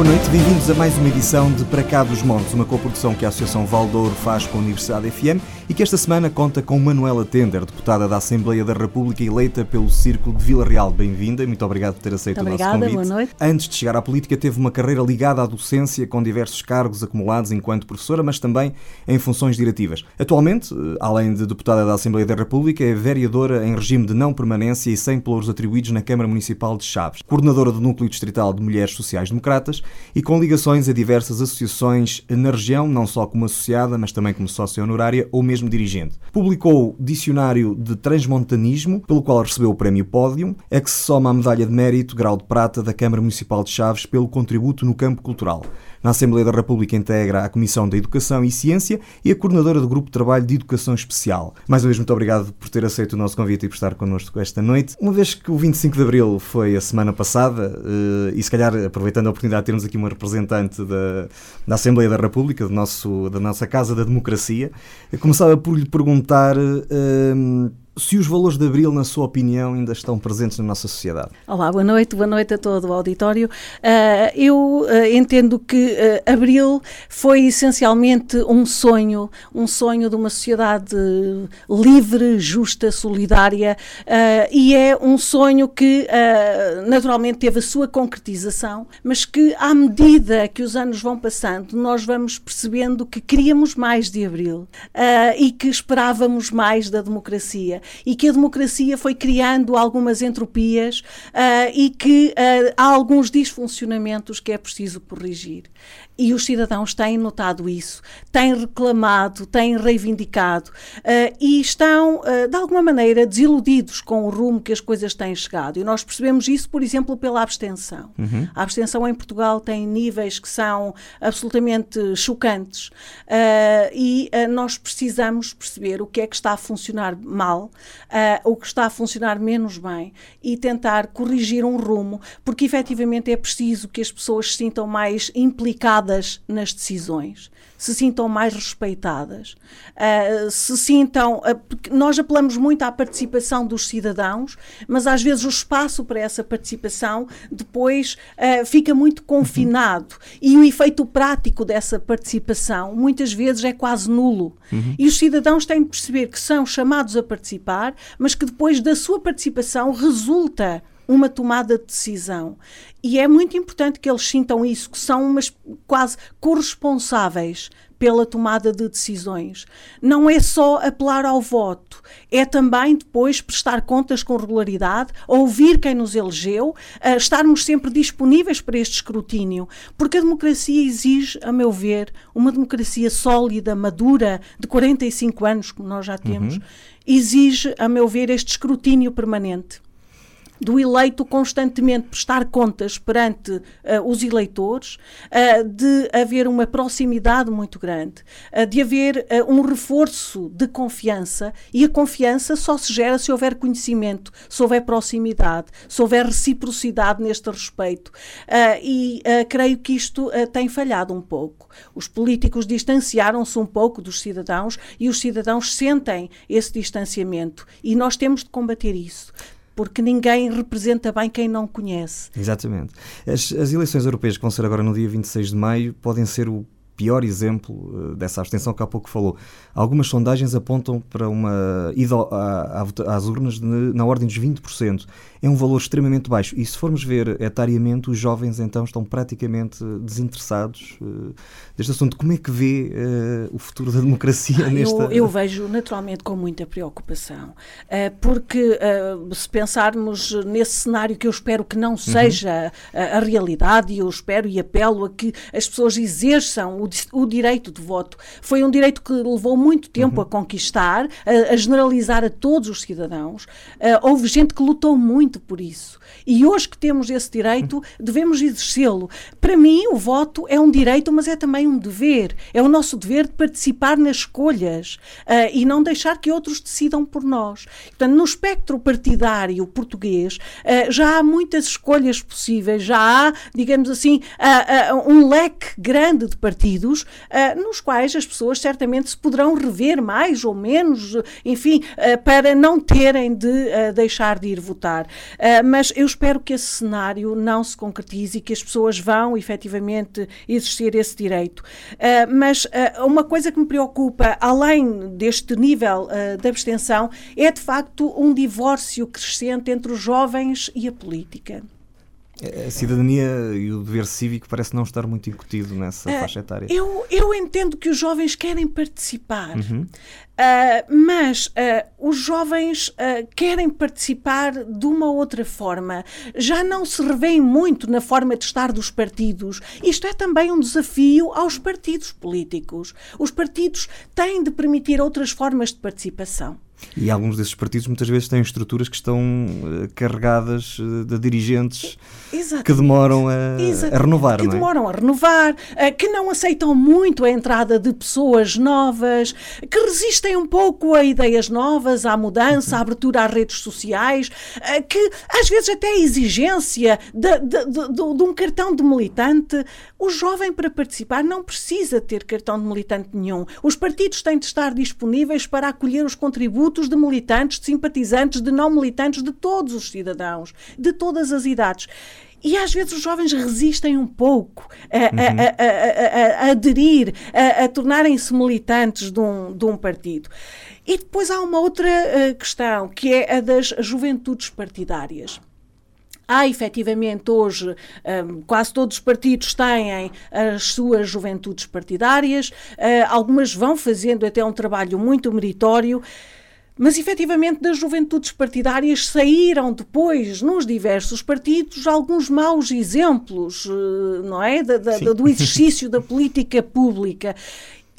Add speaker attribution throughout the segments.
Speaker 1: Boa noite, bem-vindos a mais uma edição de Para Cá dos Montes, uma coprodução que a Associação Valdouro faz com a Universidade FM e que esta semana conta com Manuela Tender, deputada da Assembleia da República eleita pelo Círculo de Vila Real. Bem-vinda e muito obrigado por ter aceito
Speaker 2: muito
Speaker 1: o
Speaker 2: obrigada,
Speaker 1: nosso convite.
Speaker 2: Boa noite.
Speaker 1: Antes de chegar à política, teve uma carreira ligada à docência com diversos cargos acumulados enquanto professora, mas também em funções diretivas. Atualmente, eh, além de deputada da Assembleia da República, é vereadora em regime de não permanência e sem pelouros atribuídos na Câmara Municipal de Chaves, coordenadora do Núcleo Distrital de Mulheres Sociais Democratas e com ligações a diversas associações na região, não só como associada, mas também como sócia honorária ou mesmo dirigente. Publicou Dicionário de Transmontanismo, pelo qual recebeu o Prémio Pódium, a que se soma a medalha de mérito, grau de prata, da Câmara Municipal de Chaves pelo contributo no campo cultural. Na Assembleia da República integra a Comissão da Educação e Ciência e a coordenadora do Grupo de Trabalho de Educação Especial. Mais uma vez, muito obrigado por ter aceito o nosso convite e por estar connosco esta noite. Uma vez que o 25 de Abril foi a semana passada, eh, e se calhar aproveitando a oportunidade de termos aqui uma representante da, da Assembleia da República, do nosso, da nossa Casa da Democracia, começava por lhe perguntar. Uh, se os valores de Abril, na sua opinião, ainda estão presentes na nossa sociedade.
Speaker 2: Olá, boa noite, boa noite a todo o auditório. Uh, eu uh, entendo que uh, Abril foi essencialmente um sonho, um sonho de uma sociedade livre, justa, solidária, e é um sonho que naturalmente teve a sua concretização, mas que à medida que os anos vão passando, nós vamos percebendo que queríamos mais de Abril e que esperávamos mais da democracia e que a democracia foi criando algumas entropias uh, e que uh, há alguns disfuncionamentos que é preciso corrigir. E os cidadãos têm notado isso, têm reclamado, têm reivindicado uh, e estão, de alguma maneira, desiludidos com o rumo que as coisas têm chegado. E nós percebemos isso, por exemplo, pela abstenção. Uhum. A abstenção em Portugal tem níveis que são absolutamente chocantes e nós precisamos perceber o que é que está a funcionar mal uh, o que está a funcionar menos bem e tentar corrigir um rumo, porque efetivamente é preciso que as pessoas se sintam mais implicadas nas decisões, se sintam mais respeitadas, uh, se sintam. Uh, nós apelamos muito à participação dos cidadãos, mas às vezes o espaço para essa participação depois fica muito confinado uhum. e o efeito prático dessa participação muitas vezes é quase nulo. Uhum. E os cidadãos têm de perceber que são chamados a participar, mas que depois da sua participação resulta uma tomada de decisão. E é muito importante que eles sintam isso, que são umas quase corresponsáveis pela tomada de decisões. Não é só apelar ao voto, é também depois prestar contas com regularidade, ouvir quem nos elegeu, uh, estarmos sempre disponíveis para este escrutínio, porque a democracia exige, a meu ver, uma democracia sólida, madura, de 45 anos, como nós já temos, uhum. exige, a meu ver, este escrutínio permanente do eleito constantemente prestar contas perante uh, os eleitores, uh, de haver uma proximidade muito grande, uh, de haver um reforço de confiança e a confiança só se gera se houver conhecimento, se houver proximidade, se houver reciprocidade neste respeito. e creio que isto tem falhado um pouco. Os políticos distanciaram-se um pouco dos cidadãos e os cidadãos sentem esse distanciamento e nós temos de combater isso porque ninguém representa bem quem não conhece.
Speaker 1: Exatamente. As, as eleições europeias que vão ser agora no dia 26 de maio podem ser o pior exemplo eh, dessa abstenção que há pouco falou. Algumas sondagens apontam para uma ida às urnas na ordem dos 20%. É um valor extremamente baixo. E se formos ver etariamente, os jovens então estão praticamente desinteressados uh, deste assunto. Como é que vê uh, o futuro da democracia ah, nesta...
Speaker 2: Eu, eu, vejo naturalmente com muita preocupação, uh, porque se pensarmos nesse cenário que eu espero que não uhum. seja uhum. a, a realidade, e eu espero e apelo a que as pessoas exerçam o o direito de voto foi um direito que levou muito tempo uhum. a conquistar, a, a, generalizar a todos os cidadãos. Uh, houve gente que lutou muito por isso. E hoje que temos esse direito, devemos exercê-lo. Para mim, o voto é um direito, mas é também um dever. É o nosso dever de participar nas escolhas uh, e não deixar que outros decidam por nós. Portanto, no espectro partidário português, uh, já há muitas escolhas possíveis, já há, digamos assim, um leque grande de partidos uh, nos quais as pessoas certamente se poderão rever mais ou menos, enfim, uh, para não terem de uh, deixar de ir votar. mas eu espero que esse cenário não se concretize e que as pessoas vão efetivamente exercer esse direito. mas uma coisa que me preocupa, além deste nível de abstenção, é de facto um divórcio crescente entre os jovens e a política.
Speaker 1: A cidadania e o dever cívico parece não estar muito incutido nessa uh, faixa etária.
Speaker 2: Eu, eu entendo que os jovens querem participar, uhum. uh, mas uh, os jovens querem participar de uma outra forma. Já não se revêem muito na forma de estar dos partidos. Isto é também um desafio aos partidos políticos. Os partidos têm de permitir outras formas de participação.
Speaker 1: E alguns desses partidos muitas vezes têm estruturas que estão uh, carregadas uh, de dirigentes Exatamente. que demoram a, a renovar.
Speaker 2: Que
Speaker 1: não
Speaker 2: é? demoram a renovar, uh, que não aceitam muito a entrada de pessoas novas, que resistem um pouco a ideias novas, à mudança, à abertura às redes sociais, que às vezes até a exigência de, de, de, de, um cartão de militante. O jovem para participar não precisa ter cartão de militante nenhum. Os partidos têm de estar disponíveis para acolher os contributos de militantes, de simpatizantes, de não militantes, de todos os cidadãos, de todas as idades. E às vezes os jovens resistem um pouco a, uhum. a, a, a aderir, a, tornarem-se militantes de um, de um partido. E depois há uma outra uh, questão, que é a das juventudes partidárias. Há efetivamente hoje, um, quase todos os partidos têm as suas juventudes partidárias, uh, algumas vão fazendo até um trabalho muito meritório. Mas efetivamente das juventudes partidárias saíram depois, nos diversos partidos, alguns maus exemplos, eh, não é? Da, da, do exercício da política pública.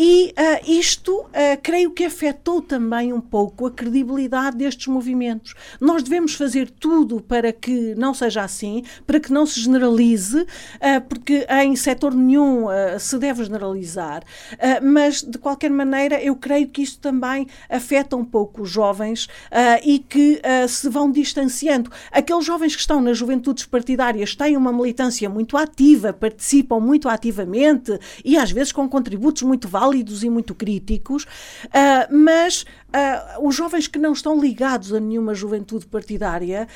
Speaker 2: E uh, isto uh, creio que afetou também um pouco a credibilidade destes movimentos. Nós devemos fazer tudo para que não seja assim, para que não se generalize, uh, porque em setor nenhum se deve generalizar. mas, de qualquer maneira, eu creio que isto também afeta um pouco os jovens e que se vão distanciando. Aqueles jovens que estão nas juventudes partidárias têm uma militância muito ativa, participam muito ativamente e às vezes com contributos muito válidos válidos e muito críticos, uh, mas uh, os jovens que não estão ligados a nenhuma juventude partidária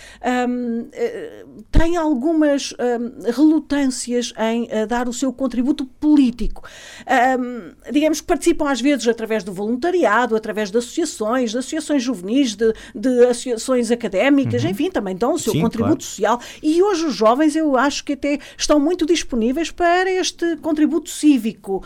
Speaker 2: um, uh, eh, têm algumas um, relutâncias em uh, dar o seu contributo político. Um, digamos que participam às vezes através do voluntariado, através de associações, de associações juvenis, de, de associações académicas, uhum. enfim, também dão o seu Sim, contributo claro. social. E hoje os jovens, eu acho que até estão muito disponíveis para este contributo cívico.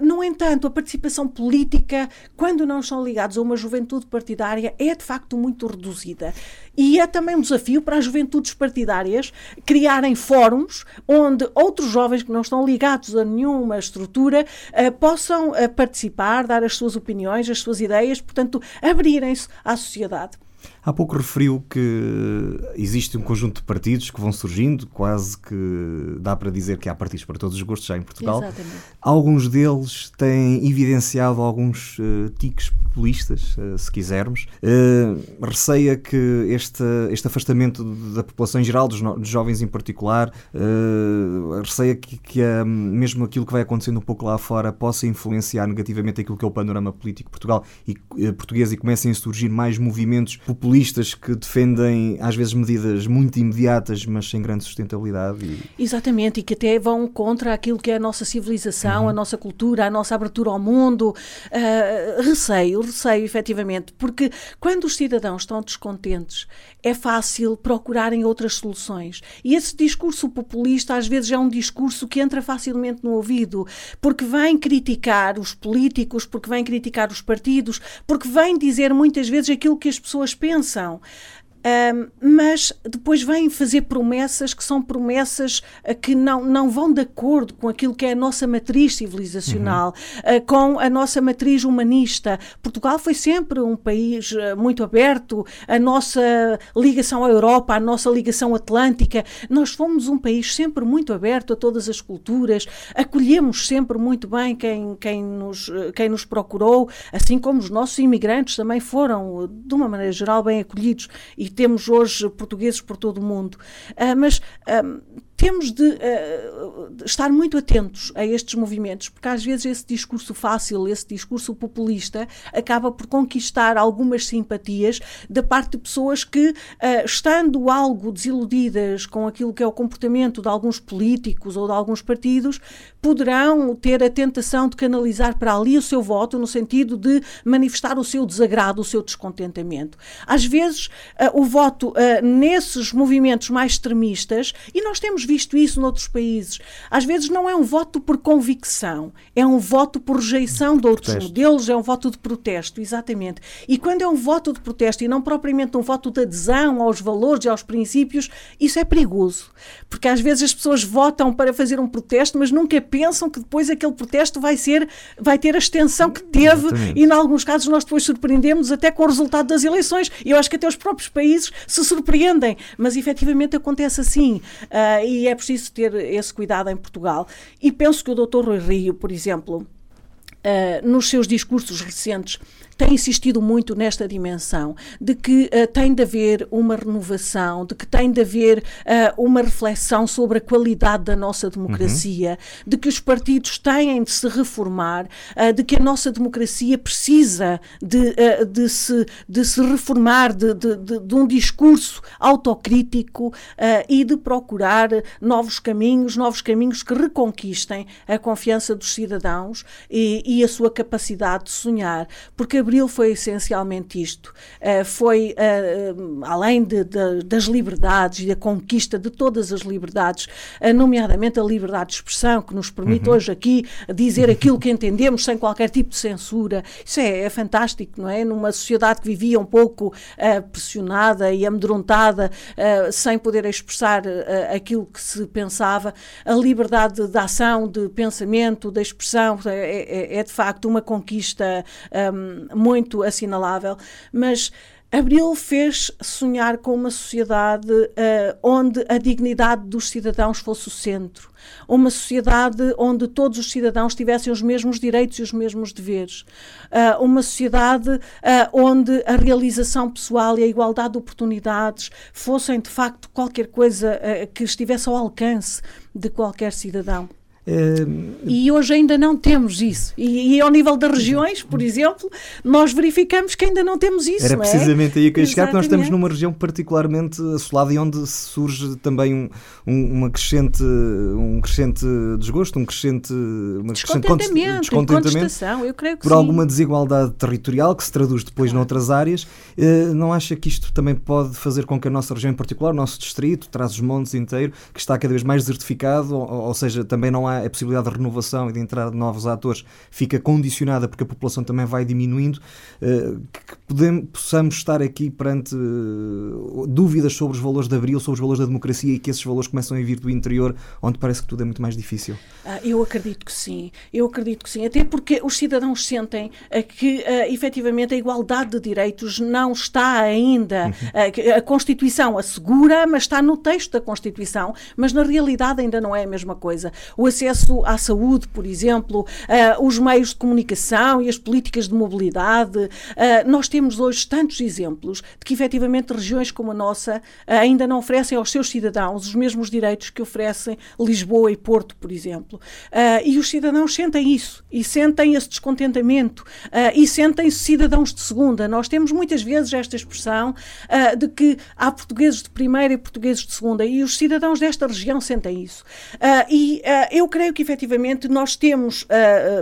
Speaker 2: no entanto, a participação política, quando não estão ligados a uma juventude partidária é de facto muito reduzida. E é também um desafio para as juventudes partidárias criarem fóruns onde outros jovens que não estão ligados a nenhuma estrutura uh, possam uh, participar, dar as suas opiniões, as suas ideias, portanto, abrirem-se à sociedade.
Speaker 1: Há pouco referiu que existe um conjunto de partidos que vão surgindo, quase que dá para dizer que há partidos para todos os gostos já em Portugal.
Speaker 2: Exatamente.
Speaker 1: Alguns deles têm evidenciado alguns uh, tiques populistas, uh, se quisermos. Uh, receia que este, este afastamento da população em geral, dos, dos jovens em particular, receia que, que mesmo aquilo que vai acontecendo um pouco lá fora possa influenciar negativamente aquilo que é o panorama político Portugal e, português e comecem a surgir mais movimentos populistas que defendem às vezes medidas muito imediatas, mas sem grande sustentabilidade.
Speaker 2: E... Exatamente, e que até vão contra aquilo que é a nossa civilização, uhum. a nossa cultura, a nossa abertura ao mundo. Uh, receio, receio efetivamente, porque quando os cidadãos estão descontentes, é fácil procurarem outras soluções. E esse discurso populista às vezes é um discurso que entra facilmente no ouvido, porque vem criticar os políticos, porque vem criticar os partidos, porque vem dizer muitas vezes aquilo que as pessoas pensam. Um, mas depois vêm fazer promessas que são promessas uh, que não, não vão de acordo com aquilo que é a nossa matriz civilizacional, uhum. uh, com a nossa matriz humanista. Portugal foi sempre um país uh, muito aberto, a nossa ligação à Europa, a nossa ligação atlântica. Nós fomos um país sempre muito aberto a todas as culturas, acolhemos sempre muito bem quem, quem, nos, quem nos procurou, assim como os nossos imigrantes também foram, de uma maneira geral, bem acolhidos. E temos hoje portugueses por todo o mundo. Uh, mas uh, temos de uh, estar muito atentos a estes movimentos, porque às vezes esse discurso fácil, esse discurso populista, acaba por conquistar algumas simpatias da parte de pessoas que, uh, estando algo desiludidas com aquilo que é o comportamento de alguns políticos ou de alguns partidos, poderão ter a tentação de canalizar para ali o seu voto no sentido de manifestar o seu desagrado, o seu descontentamento. Às vezes, uh, o voto nesses movimentos mais extremistas, e nós temos visto isso noutros países. Às vezes não é um voto por convicção, é um voto por rejeição de outros protesto. modelos, é um voto de protesto, exatamente. E quando é um voto de protesto e não propriamente um voto de adesão aos valores e aos princípios, isso é perigoso. Porque às vezes as pessoas votam para fazer um protesto, mas nunca pensam que depois aquele protesto vai ser, vai ter a extensão que teve exatamente. e, em alguns casos, nós depois surpreendemos até com o resultado das eleições. E eu acho que até os próprios países se surpreendem, mas efetivamente acontece assim. Uh, e é preciso ter esse cuidado em Portugal. E penso que o Dr. Rui Rio, por exemplo, uh, nos seus discursos recentes, tem insistido muito nesta dimensão de que uh, tem de haver uma renovação, de que tem de haver uh, uma reflexão sobre a qualidade da nossa democracia, uhum. de que os partidos têm de se reformar, uh, de que a nossa democracia precisa de, de, se, de se reformar, de, de, de um discurso autocrítico e de procurar novos caminhos, novos caminhos que reconquistem a confiança dos cidadãos e, e a sua capacidade de sonhar, porque Abril foi essencialmente isto. Uh, foi, uh, além de, de, das liberdades e da conquista de todas as liberdades, uh, nomeadamente a liberdade de expressão, que nos permite uhum. hoje aqui dizer aquilo que entendemos sem qualquer tipo de censura. Isso é, é fantástico, não é? Numa sociedade que vivia um pouco pressionada e amedrontada, sem poder expressar aquilo que se pensava, a liberdade de ação, de pensamento, de expressão, é, é, é de facto uma conquista um, muito assinalável, mas Abril fez sonhar com uma sociedade uh, onde a dignidade dos cidadãos fosse o centro, uma sociedade onde todos os cidadãos tivessem os mesmos direitos e os mesmos deveres, uh, uma sociedade uh, onde a realização pessoal e a igualdade de oportunidades fossem de facto qualquer coisa que estivesse ao alcance de qualquer cidadão. E hoje ainda não temos isso. E, e, ao nível das regiões, por exemplo, nós verificamos que ainda não temos isso.
Speaker 1: Era
Speaker 2: é?
Speaker 1: precisamente aí que eu ia chegar, porque nós estamos numa região particularmente assolada e onde surge também um, um, uma crescente, um crescente desgosto, um crescente, uma
Speaker 2: descontentamento, descontentamento
Speaker 1: eu
Speaker 2: creio que
Speaker 1: por
Speaker 2: sim.
Speaker 1: alguma desigualdade territorial que se traduz depois claro. noutras áreas. Uh, não acha que isto também pode fazer com que a nossa região em particular, o nosso distrito, traz os montes inteiro, que está cada vez mais desertificado, ou, ou seja, também não há a possibilidade de renovação e de entrada de novos atores fica condicionada porque a população também vai diminuindo, eh, que podemos, possamos estar aqui perante eh, dúvidas sobre os valores de Abril, sobre os valores da democracia e que esses valores começam a vir do interior, onde parece que tudo é muito mais difícil?
Speaker 2: Ah, eu acredito que sim, eu acredito que sim, até porque os cidadãos sentem eh, que efetivamente a igualdade de direitos não está ainda, uhum. a Constituição assegura, mas está no texto da Constituição, mas na realidade ainda não é a mesma coisa. O acesso à saúde, por exemplo, os meios de comunicação e as políticas de mobilidade. Nós temos hoje tantos exemplos de que, efetivamente, regiões como a nossa uh, ainda não oferecem aos seus cidadãos os mesmos direitos que oferecem Lisboa e Porto, por exemplo. e os cidadãos sentem isso e sentem esse descontentamento e sentem-se cidadãos de segunda. Nós temos muitas vezes esta expressão de que há portugueses de primeira e portugueses de segunda e os cidadãos desta região sentem isso. e eu creio que efetivamente nós temos, uh,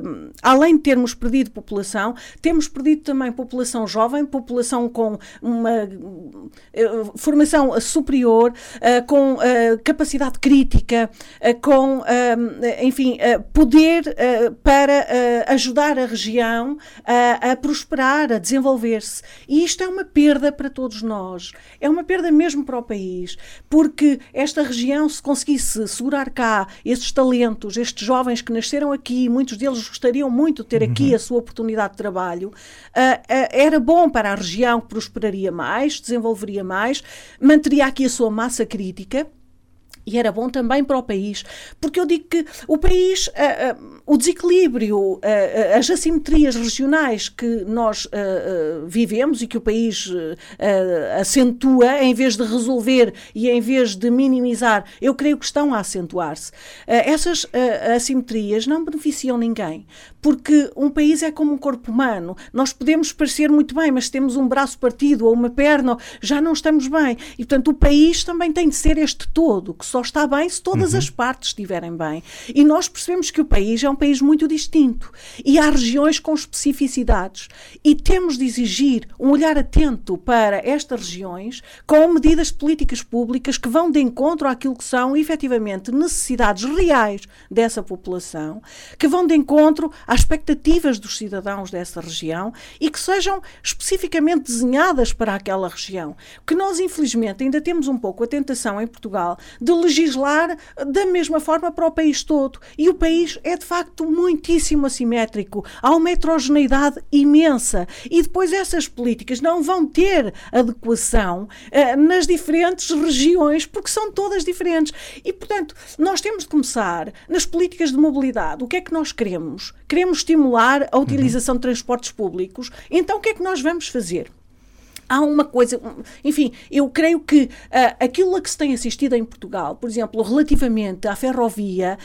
Speaker 2: uh, além de termos perdido população, temos perdido também população jovem, população com uma uh, formação superior, com capacidade crítica, com, enfim, poder para ajudar a região a, a prosperar, a desenvolver-se. E isto é uma perda para todos nós. É uma perda mesmo para o país, porque esta região, se conseguisse segurar cá esses talentos, estes jovens que nasceram aqui, muitos deles gostariam muito de ter aqui uhum. a sua oportunidade de trabalho, era bom para a região, prosperaria mais, desenvolveria mais, manteria aqui a sua massa crítica e era bom também para o país, porque eu digo que o país, uh, uh, o desequilíbrio, uh, as assimetrias regionais que nós vivemos e que o país acentua, em vez de resolver e em vez de minimizar, eu creio que estão a acentuar-se. essas assimetrias não beneficiam ninguém, porque um país é como um corpo humano. Nós podemos parecer muito bem, mas temos um braço partido ou uma perna, já não estamos bem. E, portanto, o país também tem de ser este todo, que só está bem se todas uhum. as partes estiverem bem. E nós percebemos que o país é um país muito distinto e há regiões com especificidades. E temos de exigir um olhar atento para estas regiões com medidas políticas públicas que vão de encontro àquilo que são efetivamente necessidades reais dessa população, que vão de encontro às expectativas dos cidadãos dessa região e que sejam especificamente desenhadas para aquela região. Que nós, infelizmente, ainda temos um pouco a tentação em Portugal de legislar da mesma forma para o país todo. E o país é de facto muitíssimo assimétrico. Há uma heterogeneidade imensa. E depois essas políticas não vão ter adequação uh, nas diferentes regiões, porque são todas diferentes. E, portanto, nós temos de começar nas políticas de mobilidade. O que é que nós queremos? Queremos estimular a utilização de transportes públicos. Então, o que é que nós vamos fazer? Há uma coisa, enfim, eu creio que uh, aquilo a que se tem assistido em Portugal, por exemplo, relativamente à ferrovia,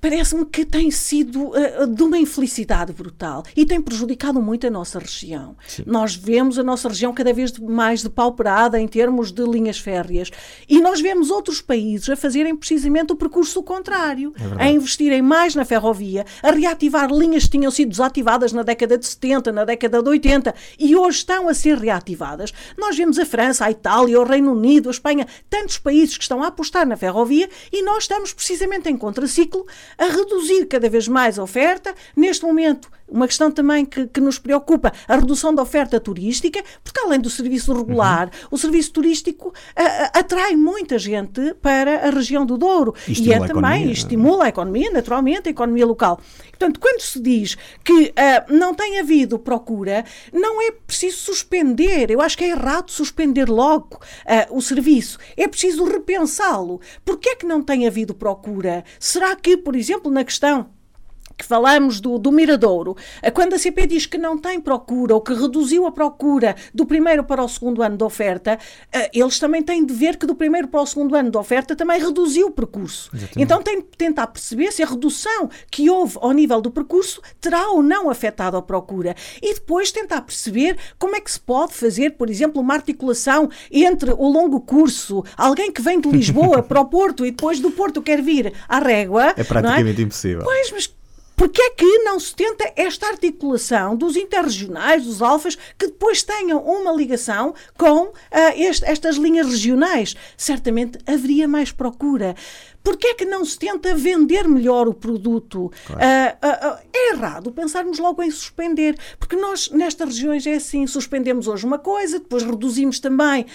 Speaker 2: parece-me que tem sido uh, de uma infelicidade brutal e tem prejudicado muito a nossa região. Sim. Nós vemos a nossa região cada vez mais depauperada em termos de linhas férreas e nós vemos outros países a fazerem precisamente o percurso contrário, é a investirem mais na ferrovia, a reativar linhas que tinham sido desativadas na década de 70, na década de 80 e hoje estão a ser reativadas. Nós vemos a França, a Itália, o Reino Unido, a Espanha, tantos países que estão a apostar na ferrovia e nós estamos precisamente em contraciclo a reduzir cada vez mais a oferta. Neste momento, uma questão também que, que, nos preocupa, a redução da oferta turística, porque além do serviço regular, uhum. o serviço turístico a, a, atrai muita gente para a região do Douro.
Speaker 1: E, e é também,
Speaker 2: é? estimula a economia, naturalmente, a economia local. Portanto, quando se diz que uh, não tem havido procura, não é preciso suspender. Eu acho que é errado suspender logo uh, o serviço. É preciso repensá-lo. Porquê é que não tem havido procura? Será que, por exemplo, na questão que falamos do, do Miradouro, quando a CP diz que não tem procura ou que reduziu a procura do primeiro para o segundo ano de oferta, eh, eles também têm de ver que do primeiro para o segundo ano de oferta também reduziu o percurso. Exatamente. Então tem de tentar perceber se a redução que houve ao nível do percurso terá ou não afetado a procura. E depois tentar perceber como é que se pode fazer, por exemplo, uma articulação entre o longo curso, alguém que vem de Lisboa para o Porto e depois do Porto quer vir à Régua.
Speaker 1: É praticamente é? impossível.
Speaker 2: Pois, mas Porquê é que não se tenta esta articulação dos interregionais, dos alfas, que depois tenham uma ligação com uh, este, estas linhas regionais? Certamente haveria mais procura. Porquê é que não se tenta vender melhor o produto? Claro. Uh, uh, uh, é errado pensarmos logo em suspender, porque nós, nestas regiões, é assim: suspendemos hoje uma coisa, depois reduzimos também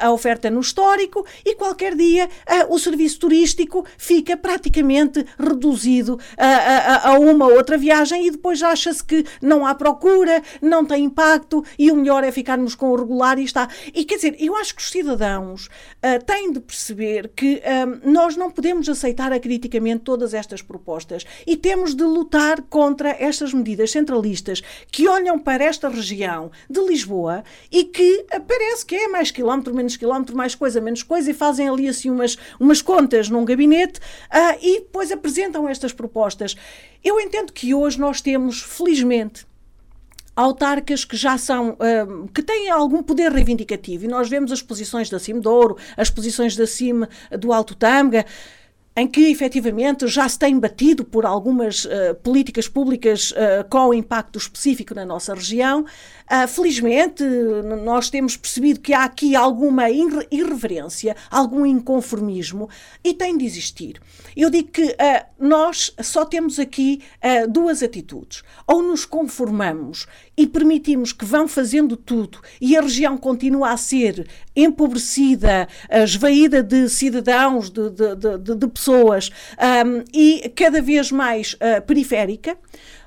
Speaker 2: a oferta no histórico e qualquer dia o serviço turístico fica praticamente reduzido a, a, a uma outra viagem e depois acha-se que não há procura, não tem impacto e o melhor é ficarmos com o regular e está. E quer dizer, eu acho que os cidadãos têm de perceber que nós não podemos podemos aceitar acriticamente todas estas propostas e temos de lutar contra estas medidas centralistas que olham para esta região de Lisboa e que parece que é mais quilómetro, menos quilómetro, mais coisa, menos coisa e fazem ali assim umas, umas contas num gabinete uh, e depois apresentam estas propostas. Eu entendo que hoje nós temos, felizmente, autarcas que já são, uh, que têm algum poder reivindicativo. E nós vemos as posições da CIM Douro, as posições da CIM do Alto Tâmega em que efetivamente já se tem batido por algumas uh, políticas públicas uh, com impacto específico na nossa região. Uh, felizmente, nós temos percebido que há aqui alguma irreverência, algum inconformismo e tem de existir. Eu digo que nós só temos aqui duas atitudes. Ou nos conformamos e permitimos que vão fazendo tudo e a região continua a ser empobrecida, esvaída de cidadãos, de, de, de, de pessoas um, e cada vez mais uh, periférica,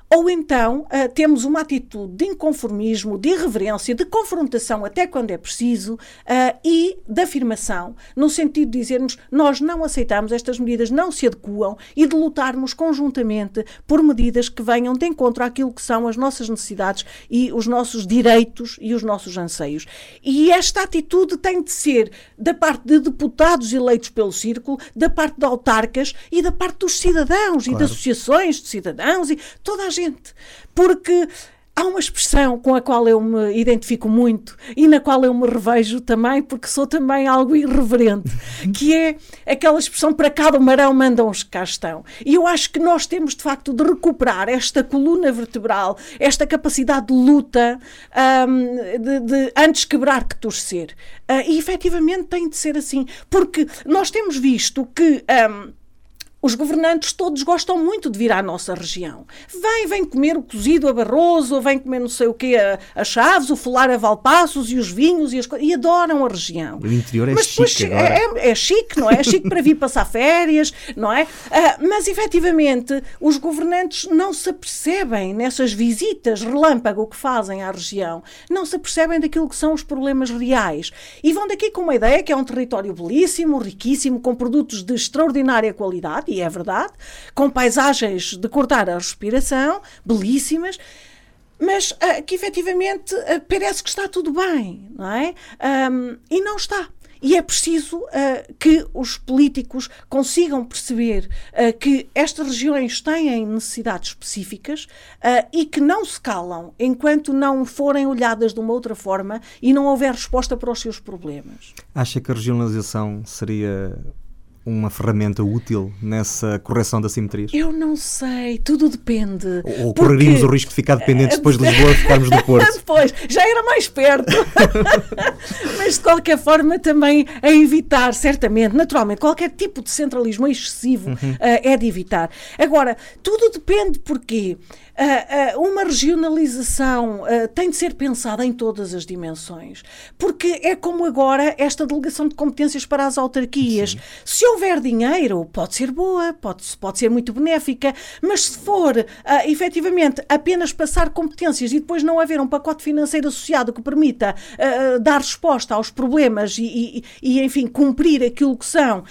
Speaker 2: ou então uh, temos uma atitude de inconformismo, de irreverência, de confrontação até quando é preciso uh, e de afirmação, no sentido de dizermos nós não aceitamos, estas medidas não se adequam e de lutarmos conjuntamente por medidas que venham de encontro àquilo que são as nossas necessidades e os nossos direitos e os nossos anseios. E esta atitude tem de ser da parte de deputados eleitos pelo círculo, da parte de autarcas e da parte dos cidadãos claro. e de associações de cidadãos e toda a gente. Porque há uma expressão com a qual eu me identifico muito e na qual eu me revejo também, porque sou também algo irreverente, que é aquela expressão para cada marão mandam os que cá estão. E eu acho que nós temos de facto de recuperar esta coluna vertebral, esta capacidade de luta, um, de, de, antes quebrar que torcer. Uh, e efetivamente tem de ser assim, porque nós temos visto que. Um, os governantes todos gostam muito de vir à nossa região. Vêm, vêm comer o cozido a Barroso, ou vêm comer não sei o quê a, a Chaves, o folar a Valpassos e os vinhos e as coisas. E adoram a região.
Speaker 1: O interior é mas, chique agora.
Speaker 2: É, é, chique, não é? É chique para vir passar férias, não é? Uh, mas, efetivamente, os governantes não se apercebem nessas visitas relâmpago que fazem à região, não se apercebem daquilo que são os problemas reais. E vão daqui com uma ideia que é um território belíssimo, riquíssimo, com produtos de extraordinária qualidade, e é verdade, com paisagens de cortar a respiração, belíssimas, mas uh, que efetivamente uh, parece que está tudo bem, não é? Um, e não está. E é preciso uh, que os políticos consigam perceber uh, que estas regiões têm necessidades específicas uh, e que não se calam enquanto não forem olhadas de uma outra forma e não houver resposta para os seus problemas.
Speaker 1: Acha que a regionalização seria uma ferramenta útil nessa correção das simetrias?
Speaker 2: Eu não sei, tudo depende.
Speaker 1: Ou, ou correríamos o risco de ficar dependentes depois de Lisboa ficarmos do Porto?
Speaker 2: depois, já era mais perto. Mas de qualquer forma também a evitar, certamente, naturalmente, qualquer tipo de centralismo excessivo uhum. uh, é de evitar. Agora, tudo depende porque uma regionalização uh, tem de ser pensada em todas as dimensões, porque é como agora esta delegação de competências para as autarquias. Sim. Se houver dinheiro, pode ser boa, pode, pode ser muito benéfica, mas se for uh, efetivamente apenas passar competências e depois não haver um pacote financeiro associado que permita dar resposta aos problemas e, e, e, enfim, cumprir aquilo que são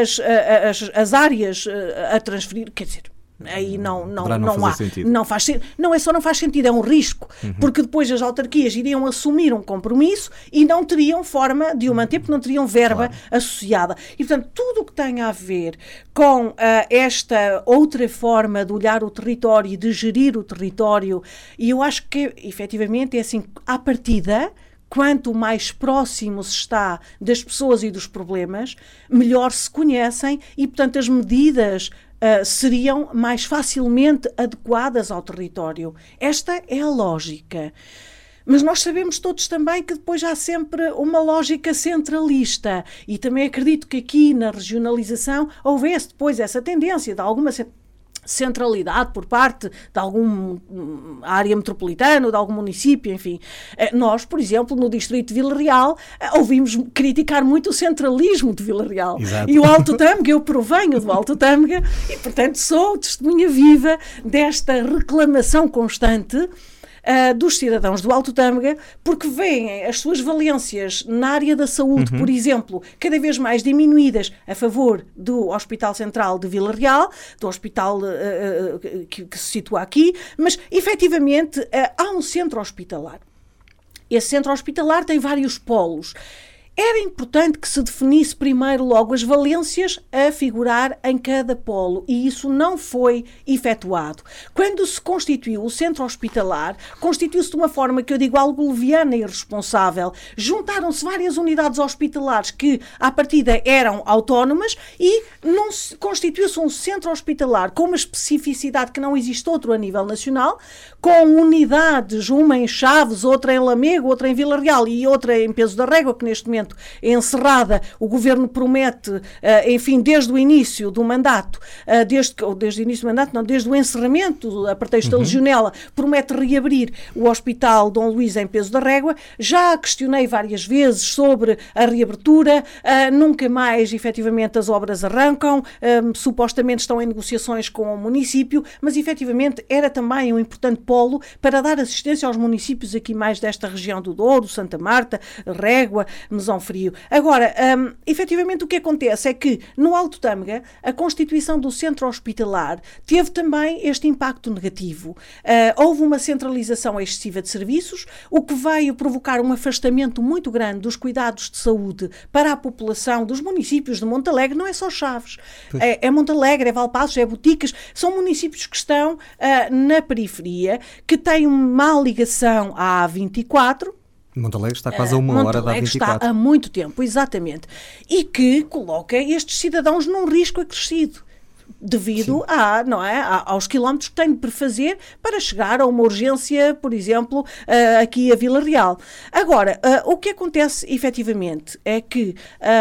Speaker 2: as, as, as áreas a transferir, quer dizer Aí não, não, não, não há. Sentido. Não, faz, não é só não faz sentido, é um risco. Uhum. Porque depois as autarquias iriam assumir um compromisso e não teriam forma de o manter, porque não teriam verba claro. associada. E, portanto, tudo o que tem a ver com uh, esta outra forma de olhar o território e de gerir o território, e eu acho que, efetivamente, é assim, à partida quanto mais próximo se está das pessoas e dos problemas, melhor se conhecem e, portanto, as medidas uh, seriam mais facilmente adequadas ao território. Esta é a lógica. Mas nós sabemos todos também que depois há sempre uma lógica centralista e também acredito que aqui na regionalização houvesse depois essa tendência de alguma centralidade por parte de alguma hum, área metropolitana ou de algum município, enfim. Eh, nós, por exemplo, no distrito de Vila Real, eh, ouvimos criticar muito o centralismo de Vila Real. Exato. E o Alto Tâmega, eu provenho do Alto Tâmega e, portanto, sou testemunha viva desta reclamação constante uh, dos cidadãos do Alto Tâmega, porque veem as suas valências na área da saúde, uhum. por exemplo, cada vez mais diminuídas a favor do Hospital Central de Vila Real, do hospital uh, que, que, se situa aqui, mas efetivamente há um centro hospitalar. Esse centro hospitalar tem vários polos era importante que se definisse primeiro logo as valências a figurar em cada polo e isso não foi efetuado. Quando se constituiu o centro hospitalar, constituiu-se de uma forma que eu digo algo leviana e irresponsável. Juntaram-se várias unidades hospitalares que, à partida, eram autónomas e constituiu-se um centro hospitalar com uma especificidade que não existe outro a nível nacional, com unidades, uma em Chaves, outra em Lamego, outra em Vila Real e outra em Peso da Régua, que neste momento momento encerrada. O governo promete, uh, enfim, desde o início do mandato, uh, desde, ou desde o início do mandato, não, desde o encerramento, a pretexto uhum. da legionela, promete reabrir o Hospital Dom Luís em Peso da Régua. Já questionei várias vezes sobre a reabertura, uh, nunca mais, efetivamente, as obras arrancam, supostamente estão em negociações com o município, mas efetivamente era também um importante polo para dar assistência aos municípios aqui mais desta região do Douro, Santa Marta, Régua, Mesão Frio. Agora, um, efetivamente o que acontece é que no Alto Tâmega a constituição do centro hospitalar teve também este impacto negativo. Uh, houve uma centralização excessiva de serviços, o que veio provocar um afastamento muito grande dos cuidados de saúde para a população dos municípios de Montalegre, não é só Chaves, é, é Montalegre, é Valpassos, é Boticas, são municípios que estão uh, na periferia, que têm uma ligação à A24,
Speaker 1: Montalegre está quase a uma Montalegre hora da 24.
Speaker 2: está há muito tempo, exatamente. E que coloca estes cidadãos num risco acrescido devido a, não é, aos quilómetros que tem de prefazer para chegar a uma urgência, por exemplo, uh, aqui a Vila Real. Agora, uh, o que acontece efetivamente é que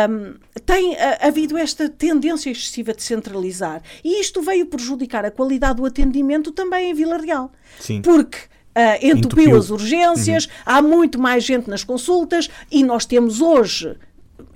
Speaker 2: um, tem uh, havido esta tendência excessiva de centralizar e isto veio prejudicar a qualidade do atendimento também em Vila Real. Sim. Porque Uh, entupiu, entupiu, as urgências, uhum. há muito mais gente nas consultas e nós temos hoje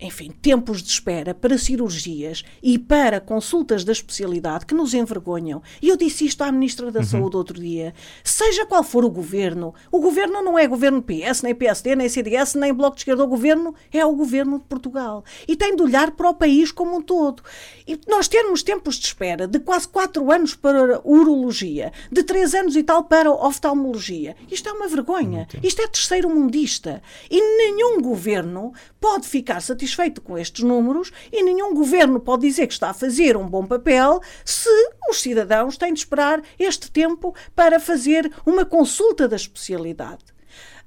Speaker 2: enfim, tempos de espera para cirurgias e para consultas da especialidade que nos envergonham. E eu disse isto à Ministra da uhum. Saúde outro dia. Seja qual for o governo, o governo não é governo PS, nem PSD, nem CDS, nem Bloco de Esquerda. O governo é o governo de Portugal. E tem de olhar para o país como um todo. E nós termos tempos de espera de quase 4 anos para urologia, de 3 anos e tal para oftalmologia. Isto é uma vergonha. Isto é terceiro mundista. E nenhum governo pode ficar satisfeito com estes números e nenhum governo pode dizer que está a fazer um bom papel se os cidadãos têm de esperar este tempo para fazer uma consulta da especialidade.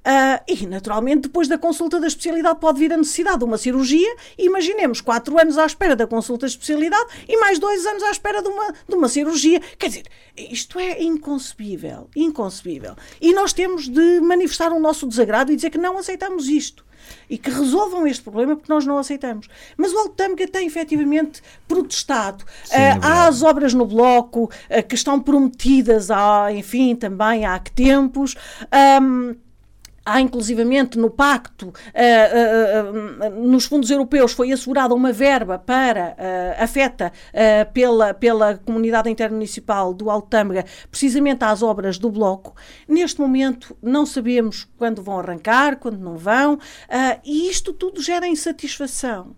Speaker 2: Uh, e, naturalmente, depois da consulta da especialidade pode vir a necessidade de uma cirurgia. Imaginemos quatro anos à espera da consulta da especialidade e mais dois anos à espera de uma, de uma cirurgia. Quer dizer, isto é inconcebível. Inconcebível. E nós temos de manifestar o nosso desagrado e dizer que não aceitamos isto e que resolvam este problema porque nós não aceitamos. Mas o Alto Tâmega tem efetivamente protestado. Sim, uh, há as obras no bloco uh, que estão prometidas, há, enfim, também há que tempos. Um, Há inclusivamente no pacto, uh, uh, nos fundos europeus, foi assegurada uma verba para, afeta pela, pela comunidade intermunicipal do Alto Tâmega, precisamente às obras do Bloco. Neste momento não sabemos quando vão arrancar, quando não vão, e isto tudo gera insatisfação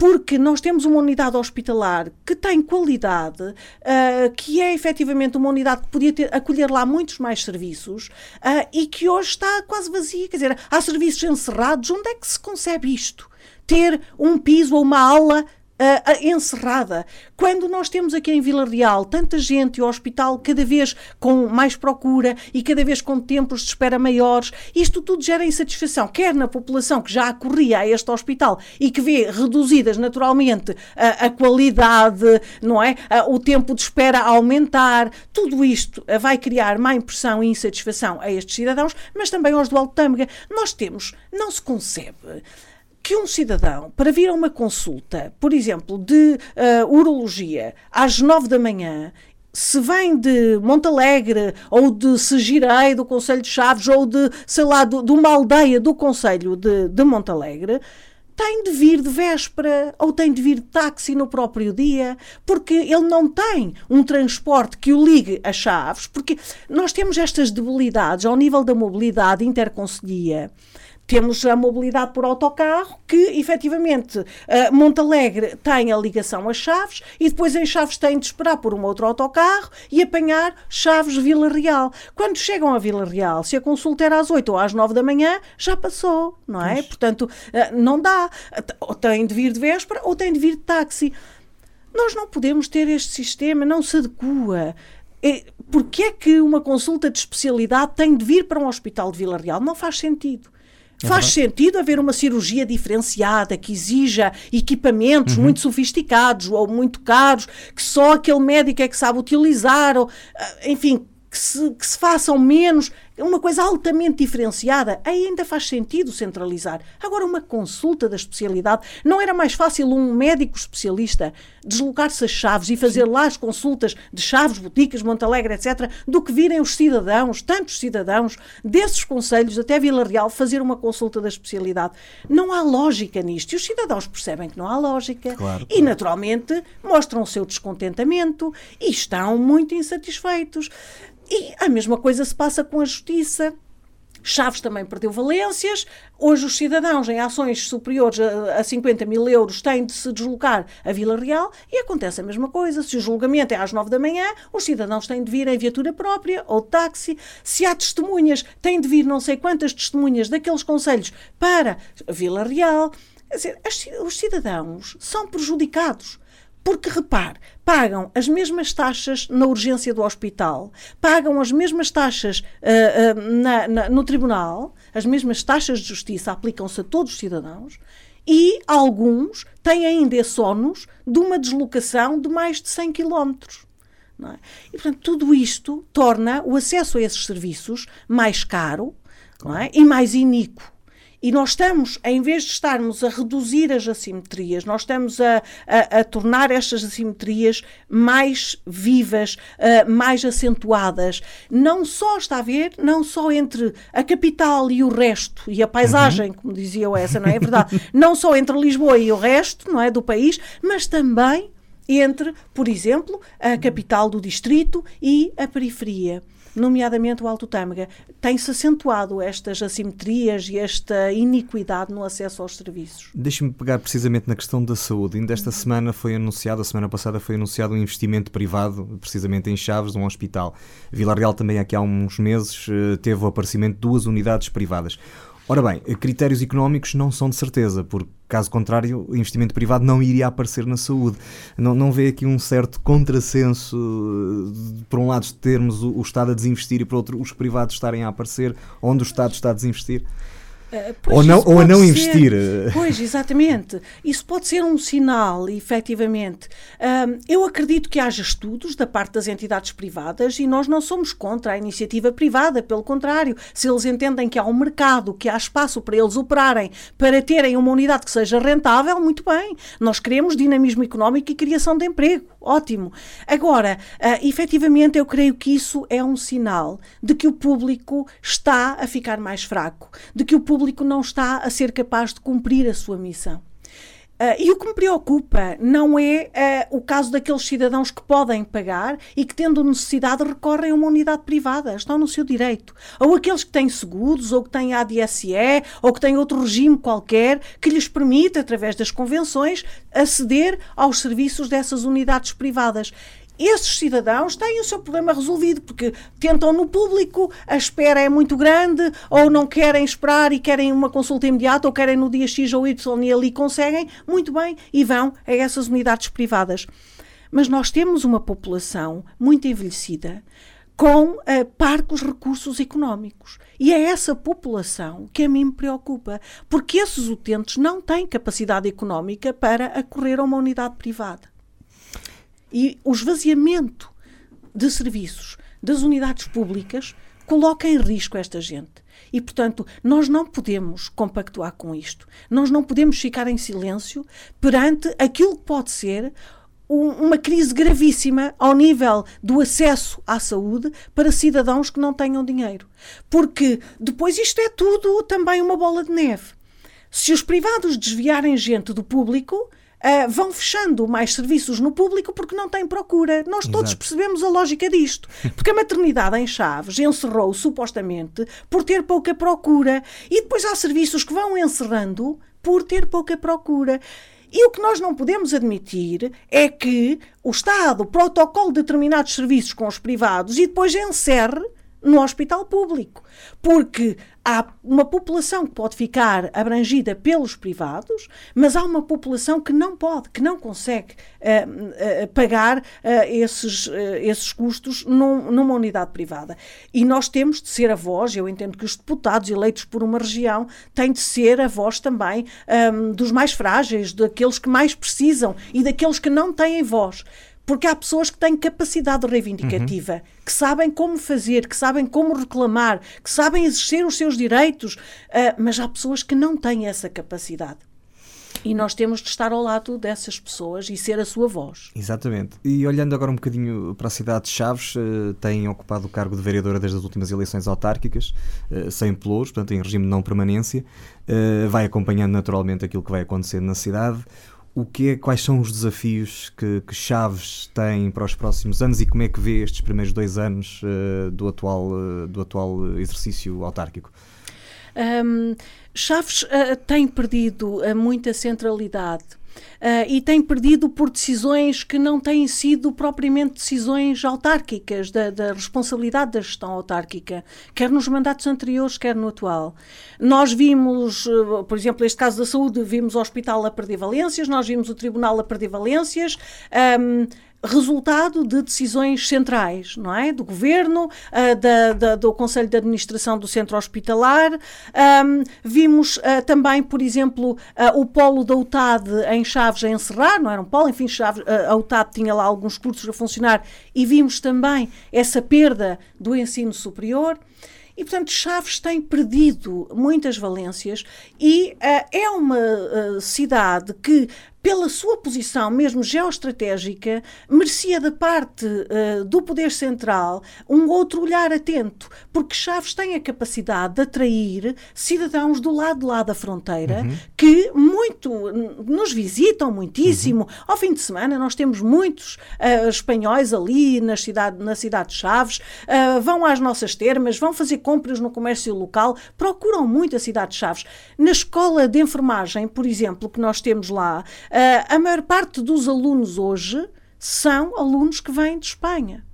Speaker 2: porque nós temos uma unidade hospitalar que tem qualidade, uh, que é efetivamente uma unidade que podia ter, acolher lá muitos mais serviços uh, e que hoje está quase vazia. Quer dizer, há serviços encerrados. Onde é que se concebe isto? Ter um piso ou uma aula uh, encerrada. Quando nós temos aqui em Vila Real tanta gente e o hospital cada vez com mais procura e cada vez com tempos de espera maiores, isto tudo gera insatisfação, quer na população que já acorria a este hospital e que vê reduzidas naturalmente a, a qualidade, não é? o tempo de espera a aumentar, tudo isto vai criar má impressão e insatisfação a estes cidadãos, mas também aos do Alto Tâmega. Nós temos, não se concebe que um cidadão, para vir a uma consulta, por exemplo, de uh, urologia, às nove da manhã, se vem de Montalegre ou de Segirei, do Conselho de Chaves, ou de, sei lá, de, de uma aldeia do Conselho de, de Montalegre, tem de vir de véspera ou tem de vir de táxi no próprio dia, porque ele não tem um transporte que o ligue a Chaves, porque nós temos estas debilidades ao nível da mobilidade interconcelhia temos a mobilidade por autocarro, que efetivamente uh, Montalegre tem a ligação a Chaves e depois em Chaves tem de esperar por um outro autocarro e apanhar Chaves Vila Real. Quando chegam a Vila Real, se a consulta era às 8 ou às 9 da manhã, já passou, não é? Pois. Portanto, uh, não dá. Ou tem de vir de véspera ou tem de vir de táxi. Nós não podemos ter este sistema, não se adequa. Porquê é que uma consulta de especialidade tem de vir para um hospital de Vila Real? Não faz sentido. É Faz sentido haver uma cirurgia diferenciada que exija equipamentos uhum. muito sofisticados ou muito caros, que só aquele médico é que sabe utilizar, ou, ah, enfim, que se, que se façam menos, uma coisa altamente diferenciada, ainda faz sentido centralizar. Agora, uma consulta da especialidade, não era mais fácil um médico especialista deslocar-se a Chaves e fazer lá as consultas de Chaves, Boticas, Montalegre, etc., do que virem os cidadãos, tantos cidadãos, desses conselhos até Vila Real, fazer uma consulta da especialidade. Não há lógica nisto. E os cidadãos percebem que não há lógica
Speaker 1: claro,
Speaker 2: e, naturalmente, mostram o seu descontentamento e estão muito insatisfeitos. E a mesma coisa se passa com a justiça. Chaves também perdeu valências. Hoje, os cidadãos em ações superiores a, a 50 mil euros têm de se deslocar a Vila Real e acontece a mesma coisa. Se o julgamento é às 9 da manhã, os cidadãos têm de vir em viatura própria ou táxi. Se há testemunhas, têm de vir não sei quantas testemunhas daqueles conselhos para Vila Real. Quer dizer, os cidadãos são prejudicados. Porque, repare, pagam as mesmas taxas na urgência do hospital, pagam as mesmas taxas uh, uh, na, na, no tribunal, as mesmas taxas de justiça aplicam-se a todos os cidadãos e alguns têm ainda esse ónus de uma deslocação de mais de 100 quilómetros. É? E, portanto, tudo isto torna o acesso a esses serviços mais caro é? e mais iníquo. E nós estamos, em vez de estarmos a reduzir as assimetrias, nós estamos a, a, a tornar estas assimetrias mais vivas, uh, mais acentuadas. Não só está a ver, não só entre a capital e o resto, e a paisagem, uhum. como dizia o essa, não é? é verdade? não só entre Lisboa e o resto, não é? Do país, mas também entre, por exemplo, a capital do distrito e a periferia nomeadamente o Alto Tâmega, tem-se acentuado estas assimetrias e esta iniquidade no acesso aos serviços.
Speaker 1: Deixe-me pegar precisamente na questão da saúde. Ainda esta semana foi anunciado, a semana passada foi anunciado um investimento privado, precisamente em Chaves, um hospital. Vila Real também aqui há uns meses eh, teve o aparecimento de duas unidades privadas. Ora bem, critérios económicos não são de certeza, porque caso contrário, o investimento privado não iria aparecer na saúde. Não, não vê aqui um certo contrassenso, eh, por um lado, termos o, o Estado a desinvestir e, por outro, os privados estarem a aparecer, onde o Estado está a desinvestir?
Speaker 2: Uh,
Speaker 1: ou, não, ou a não
Speaker 2: ser,
Speaker 1: investir.
Speaker 2: Pois, exatamente. Isso pode ser um sinal, efetivamente. Uh, eu acredito que haja estudos da parte das entidades privadas e nós não somos contra a iniciativa privada, pelo contrário. Se eles entendem que há um mercado, que há espaço para eles operarem, para terem uma unidade que seja rentável, muito bem. Nós queremos dinamismo económico e criação de emprego. Ótimo. Agora, uh, efetivamente, eu creio que isso é um sinal de que o público está a ficar mais fraco, de que o público público não está a ser capaz de cumprir a sua missão. Uh, e o que me preocupa não é uh, o caso daqueles cidadãos que podem pagar e que, tendo necessidade, recorrem a uma unidade privada, estão no seu direito. Ou aqueles que têm seguros, ou que têm ADSE, ou que têm outro regime qualquer que lhes permite, através das convenções, aceder aos serviços dessas unidades privadas esses cidadãos têm o seu problema resolvido, porque tentam no público, a espera é muito grande, ou não querem esperar e querem uma consulta imediata, ou querem no dia X ou Y e ali conseguem, muito bem, e vão a essas unidades privadas. Mas nós temos uma população muito envelhecida, com uh, parcos recursos económicos. E é essa população que a mim me preocupa, porque esses utentes não têm capacidade económica para acorrer a uma unidade privada. E o esvaziamento de serviços das unidades públicas coloca em risco esta gente. E, portanto, nós não podemos compactuar com isto. Nós não podemos ficar em silêncio perante aquilo que pode ser uma crise gravíssima ao nível do acesso à saúde para cidadãos que não tenham dinheiro. Porque depois isto é tudo também uma bola de neve. Se os privados desviarem gente do público, Uh, vão fechando mais serviços no público porque não têm procura. Nós todos Exato. percebemos a lógica disto. Porque a maternidade em Chaves encerrou supostamente por ter pouca procura. E depois há serviços que vão encerrando por ter pouca procura. E o que nós não podemos admitir é que o Estado protocole determinados serviços com os privados e depois encerre no hospital público. Porque há uma população que pode ficar abrangida pelos privados, mas há uma população que não pode, que não consegue uh, uh, pagar uh, esses, esses custos num, numa unidade privada. E nós temos de ser a voz, eu entendo que os deputados eleitos por uma região têm de ser a voz também um, dos mais frágeis, daqueles que mais precisam e daqueles que não têm voz porque há pessoas que têm capacidade reivindicativa, uhum. que sabem como fazer, que sabem como reclamar, que sabem exercer os seus direitos, uh, mas há pessoas que não têm essa capacidade. E nós temos de estar ao lado dessas pessoas e ser a sua voz.
Speaker 1: Exatamente. E olhando agora um bocadinho para a cidade de Chaves, uh, tem ocupado o cargo de vereadora desde as últimas eleições autárquicas, uh, sem pelouros, portanto em regime de não permanência. Uh, vai acompanhando naturalmente aquilo que vai acontecendo na cidade. O que é, quais são os desafios que, que, Chaves tem para os próximos anos e como é que vê estes primeiros dois anos do, atual, do atual exercício autárquico?
Speaker 2: Um, Chaves uh, tem perdido uh, muita centralidade. Uh, e tem perdido por decisões que não têm sido propriamente decisões autárquicas, da, da, responsabilidade da gestão autárquica, quer nos mandatos anteriores, quer no atual. Nós vimos, uh, por exemplo, neste caso da saúde, vimos o hospital a perder valências, nós vimos o tribunal a perder valências. Um, resultado de decisões centrais, não é? Do governo, uh, da, da, do Conselho de Administração do Centro Hospitalar. Um, vimos uh, também, por exemplo, uh, o polo da UTAD em Chaves a encerrar, não era um polo, enfim, Chaves, a UTAD tinha lá alguns cursos a funcionar e vimos também essa perda do ensino superior. E, portanto, Chaves tem perdido muitas valências e uh, é uma uh, cidade que pela sua posição mesmo geoestratégica, merecia da parte uh, do poder central um outro olhar atento, porque Chaves tem a capacidade de atrair cidadãos do lado de lá da fronteira uhum. que muito nos visitam muitíssimo. Uhum. Ao fim de semana nós temos muitos uh, espanhóis ali na cidade, na cidade de Chaves, uh, vão às nossas termas, vão fazer compras no comércio local, procuram muito a cidade de Chaves. Na escola de enfermagem, por exemplo, que nós temos lá, a maior parte dos alunos hoje são alunos que vêm de Espanha.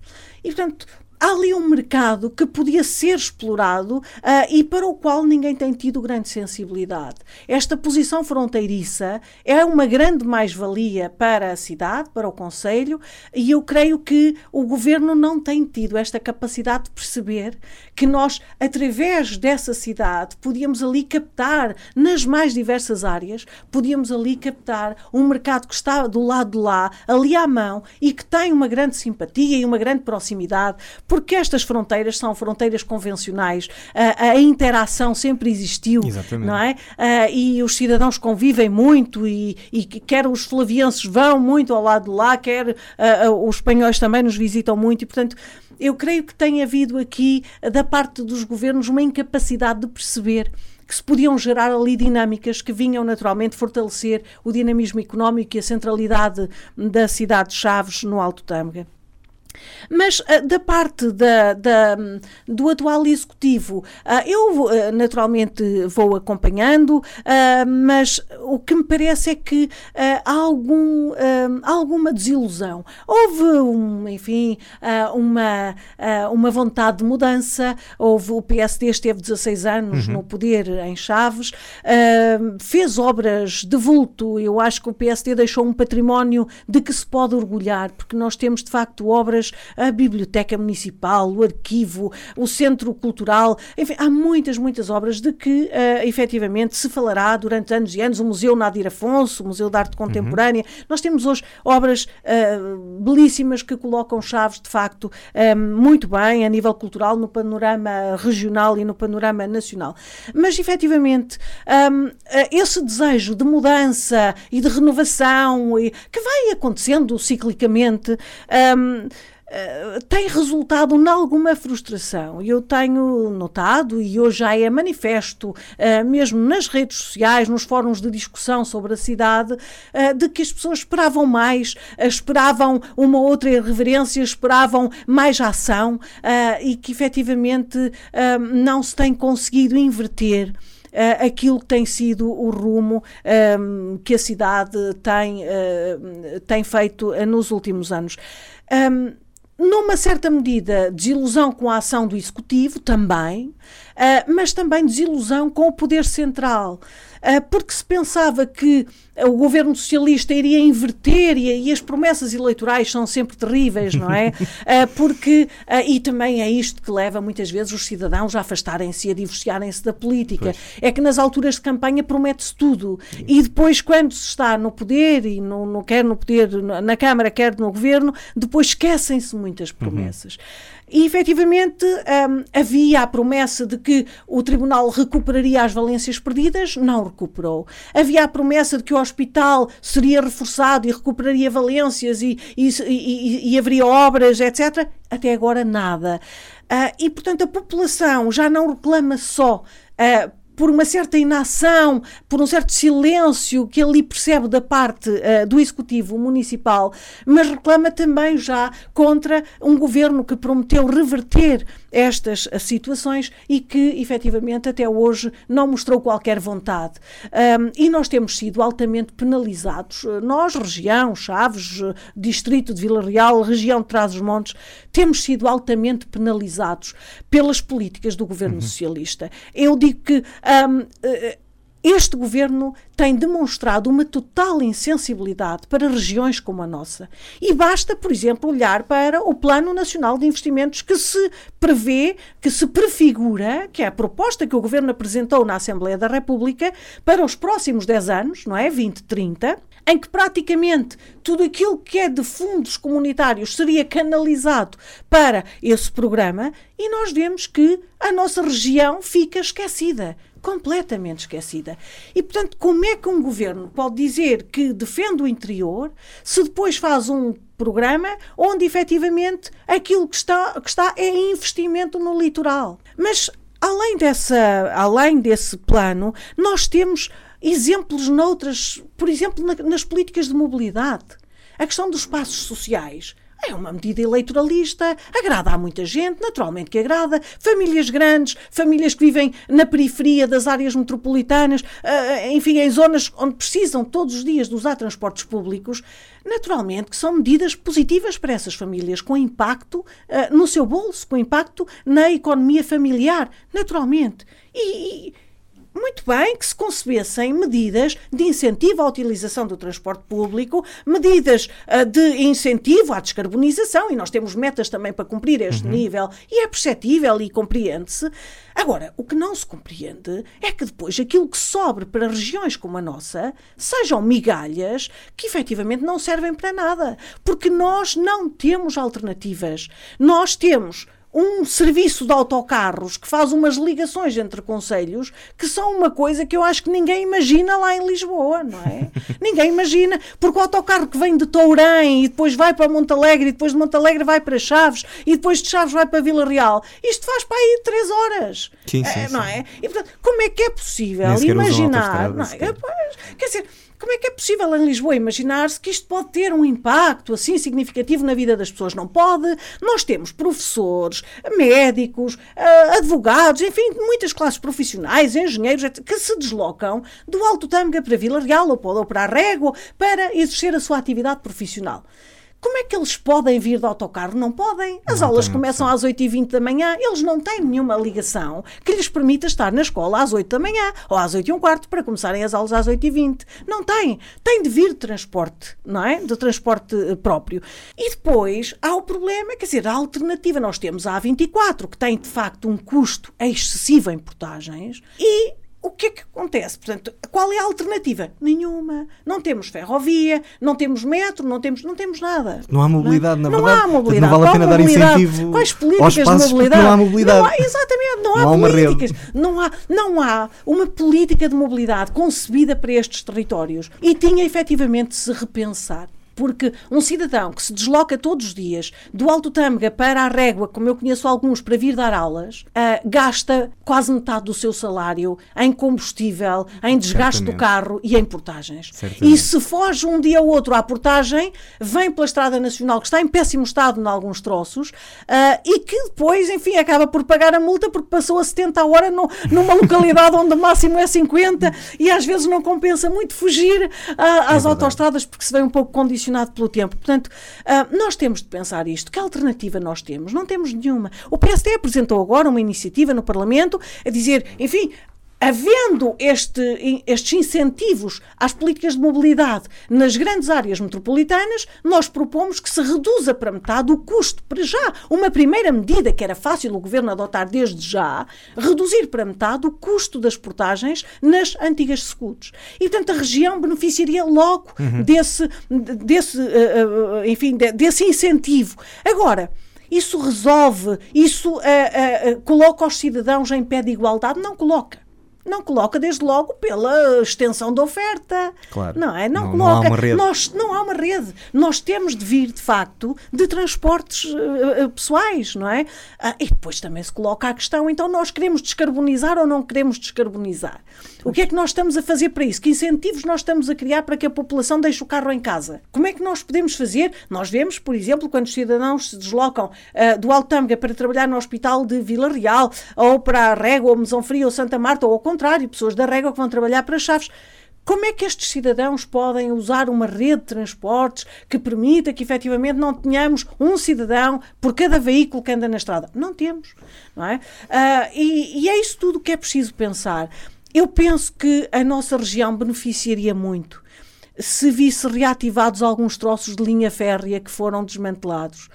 Speaker 2: E, portanto, há ali um mercado que podia ser explorado uh, e para o qual ninguém tem tido grande sensibilidade. Esta posição fronteiriça é uma grande mais-valia para a cidade, para o Conselho, e eu creio que o governo não tem tido esta capacidade de perceber que nós, através dessa cidade, podíamos ali captar, nas mais diversas áreas, podíamos ali captar um mercado que está do lado de lá, ali à mão, e que tem uma grande simpatia e uma grande proximidade porque estas fronteiras são fronteiras convencionais, a, a interação sempre existiu, Exatamente. não é? Uh, e os cidadãos convivem muito e, e, quer os flavienses vão muito ao lado de lá, quer uh, os espanhóis também nos visitam muito e, portanto, eu creio que tem havido aqui, da parte dos governos, uma incapacidade de perceber que se podiam gerar ali dinâmicas que vinham naturalmente fortalecer o dinamismo económico e a centralidade da cidade de Chaves no Alto Tâmega. Mas uh, da parte da, da, do atual executivo, uh, eu uh, naturalmente vou acompanhando, mas o que me parece é que há algum, alguma desilusão. Houve, um, enfim, uma, uma vontade de mudança, houve, o PSD esteve 16 anos uhum. no poder em Chaves, fez obras de vulto, eu acho que o PSD deixou um património de que se pode orgulhar, porque nós temos de facto obras a Biblioteca Municipal, o Arquivo, o Centro Cultural, enfim, há muitas, muitas obras de que uh, efetivamente se falará durante anos e anos. O Museu Nadir Afonso, o Museu de Arte Contemporânea. Uhum. Nós temos hoje obras uh, belíssimas que colocam Chaves, de facto, um, muito bem a nível cultural, no panorama regional e no panorama nacional. Mas efetivamente, um, esse desejo de mudança e de renovação e, que vai acontecendo ciclicamente. Um, eh, tem resultado em alguma frustração. Eu tenho notado, e hoje já é manifesto, uh, mesmo nas redes sociais, nos fóruns de discussão sobre a cidade, uh, de que as pessoas esperavam mais, esperavam uma outra irreverência, esperavam mais ação e que efetivamente não se tem conseguido inverter. Aquilo que tem sido o rumo um, que a cidade tem, uh, tem feito nos últimos anos. Um, numa certa medida, desilusão com a ação do Executivo, também, uh, mas também desilusão com o poder central. Uh, porque se pensava que o governo socialista iria inverter e, e, as promessas eleitorais são sempre terríveis, não é? Uh, porque, e também é isto que leva muitas vezes os cidadãos a afastarem-se e a divorciarem-se da política. Pois. É que nas alturas de campanha promete-se tudo e depois, quando se está no poder, e no, no quer no poder na Câmara, quer no governo, depois esquecem-se muitas uhum. promessas. Uhum. E efetivamente um, havia a promessa de que o Tribunal recuperaria as valências perdidas, não recuperou. Havia a promessa de que o hospital seria reforçado e recuperaria valências e, e, e, e haveria obras, etc. Até agora nada. Uh, e, portanto, a população já não reclama só. Uh, por uma certa inação, por um certo silêncio que ali percebe da parte uh, do Executivo Municipal, mas reclama também já contra um governo que prometeu reverter estas situações e que efetivamente até hoje não mostrou qualquer vontade. Um, e nós temos sido altamente penalizados. Nós, região, Chaves, distrito de Vila Real, região de Trás-os-Montes, temos sido altamente penalizados pelas políticas do governo uhum. socialista. Eu digo que um, este governo tem demonstrado uma total insensibilidade para regiões como a nossa. E basta, por exemplo, olhar para o Plano Nacional de Investimentos que se prevê, que se prefigura, que é a proposta que o governo apresentou na Assembleia da República para os próximos 10 anos, não é? 2030, em que praticamente tudo aquilo que é de fundos comunitários seria canalizado para esse programa e nós vemos que a nossa região fica esquecida completamente esquecida. E, portanto, como é que um governo pode dizer que defende o interior se depois faz um programa onde efetivamente aquilo que está, que está é investimento no litoral? Mas além, dessa, além desse plano, nós temos exemplos noutras, por exemplo, na, nas políticas de mobilidade. A questão dos espaços sociais. É uma medida eleitoralista, agrada a muita gente, naturalmente que agrada. Famílias grandes, famílias que vivem na periferia das áreas metropolitanas, uh, enfim, em zonas onde precisam todos os dias de usar transportes públicos, naturalmente que são medidas positivas para essas famílias, com impacto uh, no seu bolso, com impacto na economia familiar, naturalmente. E, e muito bem que se concebessem medidas de incentivo à utilização do transporte público, medidas uh, de incentivo à descarbonização, e nós temos metas também para cumprir este uhum. nível, e é perceptível e compreende-se. Agora, o que não se compreende é que depois aquilo que sobre para regiões como a nossa sejam migalhas que efetivamente não servem para nada, porque nós não temos alternativas. Nós temos um serviço de autocarros que faz umas ligações entre conselhos que são uma coisa que eu acho que ninguém imagina lá em Lisboa, não é? ninguém imagina, porque o autocarro que vem de Tourém e depois vai para Montalegre e depois de Montalegre vai para Chaves e depois de Chaves vai para Vila Real, isto faz para aí três horas,
Speaker 1: sim, sim,
Speaker 2: é, não
Speaker 1: sim.
Speaker 2: é? E portanto, como é que é possível imaginar, não é? Quer dizer, como é que é possível em Lisboa imaginar-se que isto pode ter um impacto assim significativo na vida das pessoas? Não pode. Nós temos professores, médicos, eh, advogados, enfim, muitas classes profissionais, engenheiros, que se deslocam do Alto Tâmega para Vila Real ou para a Régua para exercer a sua atividade profissional. Como é que eles podem vir de autocarro? Não podem. As não aulas começam às 8h20 da manhã, eles não têm nenhuma ligação que lhes permita estar na escola às 8 da manhã ou às 8 e um quarto para começarem as aulas às 8h20. Não têm. Têm de vir de transporte, não é? De transporte eh, próprio. E depois há o problema, quer dizer, a alternativa. Nós temos a A24, que tem de facto um custo excessivo em portagens, e o que é que acontece? Portanto, qual é a alternativa? Nenhuma. Não temos ferrovia, não temos metro, não temos, não temos nada.
Speaker 1: Não há mobilidade,
Speaker 2: não,
Speaker 1: na
Speaker 2: verdade. Não há mobilidade. Não
Speaker 1: vale a pena dar incentivo
Speaker 2: Quais políticas de mobilidade?
Speaker 1: Não há mobilidade. Não
Speaker 2: há, exatamente, não, não há, há políticas. Não há, não há uma política de mobilidade concebida para estes territórios. E tinha efetivamente de se repensar porque um cidadão que se desloca todos os dias do Alto Tâmega para a Régua, como eu conheço alguns, para vir dar aulas, uh, gasta quase metade do seu salário em combustível, em desgaste Certamente. do carro e em portagens. Certamente. E se foge um dia ou outro à portagem, vem pela Estrada Nacional, que está em péssimo estado em alguns troços, uh, e que depois, enfim, acaba por pagar a multa porque passou a 70 a hora no, numa localidade onde o máximo é 50 e às vezes não compensa muito fugir uh, às é autostradas porque se vê um pouco condicionado condicionado pelo tempo. Portanto, uh, nós temos de pensar isto. Que alternativa nós temos? Não temos nenhuma. O PSD apresentou agora uma iniciativa no Parlamento a dizer, enfim, havendo este, estes incentivos às políticas de mobilidade nas grandes áreas metropolitanas, nós propomos que se reduza para metade o custo, para já. Uma primeira medida que era fácil o governo adotar desde já, reduzir para metade o custo das portagens nas antigas secudos. E, portanto, a região beneficiaria logo uhum. desse, desse, uh, uh, enfim, de, desse incentivo. Agora, isso resolve, isso uh, coloca os cidadãos em pé de igualdade? Não coloca não coloca desde logo pela extensão da oferta.
Speaker 1: Claro.
Speaker 2: Não é?
Speaker 1: Não, não coloca. Não há uma rede.
Speaker 2: Nós, não há uma rede. Nós temos de vir, de facto, de transportes uh, pessoais, não é? Uh, e depois também se coloca a questão, então nós queremos descarbonizar ou não queremos descarbonizar? O que é que nós estamos a fazer para isso? Que incentivos nós estamos a criar para que a população deixe o carro em casa? Como é que nós podemos fazer? Nós vemos, por exemplo, quando os cidadãos se deslocam uh, do Altâmega para trabalhar no hospital de Vila Real, ou para a Régua, ou Mesão Fria, ou Santa Marta, ou contrário, pessoas da Régua que vão trabalhar para Chaves. Como é que estes cidadãos podem usar uma rede de transportes que permita que efetivamente não tenhamos um cidadão por cada veículo que anda na estrada? Não temos, não é? Uh, e, e é isso tudo que é preciso pensar. Eu penso que a nossa região beneficiaria muito se visse reativados alguns troços de linha férrea que foram desmantelados.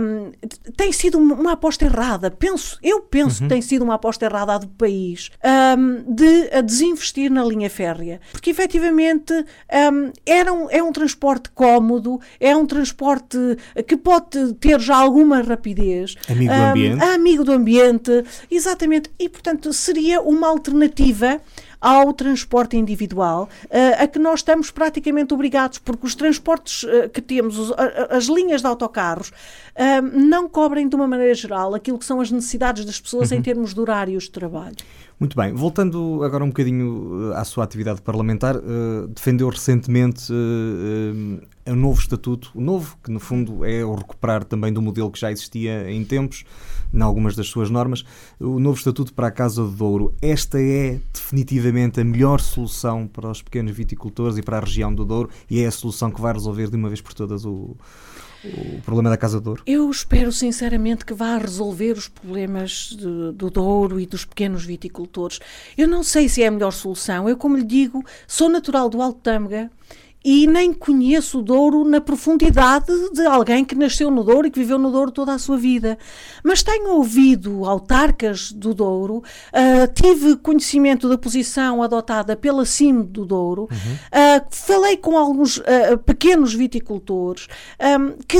Speaker 2: Um, tem sido uma aposta errada, penso, eu penso uhum. que tem sido uma aposta errada do país um, de desinvestir na linha férrea, porque efetivamente um, era um, é um transporte cómodo, é um transporte que pode ter já alguma rapidez.
Speaker 1: Amigo do ambiente.
Speaker 2: Amigo do ambiente, exatamente, e portanto seria uma alternativa ao transporte individual, uh, a que nós estamos praticamente obrigados, porque os transportes uh, que temos, os, as linhas de autocarros, uh, não cobrem de uma maneira geral aquilo que são as necessidades das pessoas uhum. em termos de horários de trabalho.
Speaker 1: Muito bem, voltando agora um bocadinho à sua atividade parlamentar, defendeu recentemente o novo estatuto, o novo, que no fundo é o recuperar também do modelo que já existia em tempos, em algumas das suas normas, o novo estatuto para a Casa do Douro. Esta é definitivamente a melhor solução para os pequenos viticultores e para a região do Douro e é a solução que vai resolver de uma vez por todas o, o problema da Casa do Douro?
Speaker 2: Eu espero sinceramente que vá resolver os problemas de, do Douro e dos pequenos viticultores. Eu não sei se é a melhor solução. Eu, como lhe digo, sou natural do Alto Tâmega e nem conheço o Douro na profundidade de alguém que nasceu no Douro e que viveu no Douro toda a sua vida. Mas tenho ouvido autarcas do Douro, uh, tive conhecimento da posição adotada pela CIM do Douro, uhum. uh, falei com alguns uh, pequenos viticultores um, que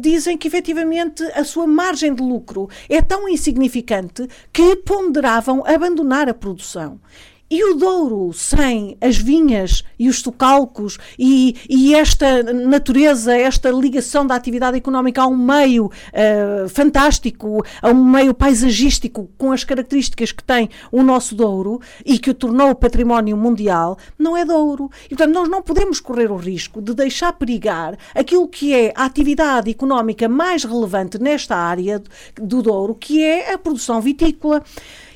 Speaker 2: dizem que efetivamente a sua margem de lucro é tão insignificante que ponderavam abandonar a produção. E o Douro, sem as vinhas e os socalcos e, e esta natureza, esta ligação da atividade económica a um meio uh, fantástico, a um meio paisagístico com as características que tem o nosso Douro e que o tornou património mundial, não é Douro. E, portanto, nós não podemos correr o risco de deixar perigar aquilo que é a atividade económica mais relevante nesta área do Douro, que é a produção vitícola.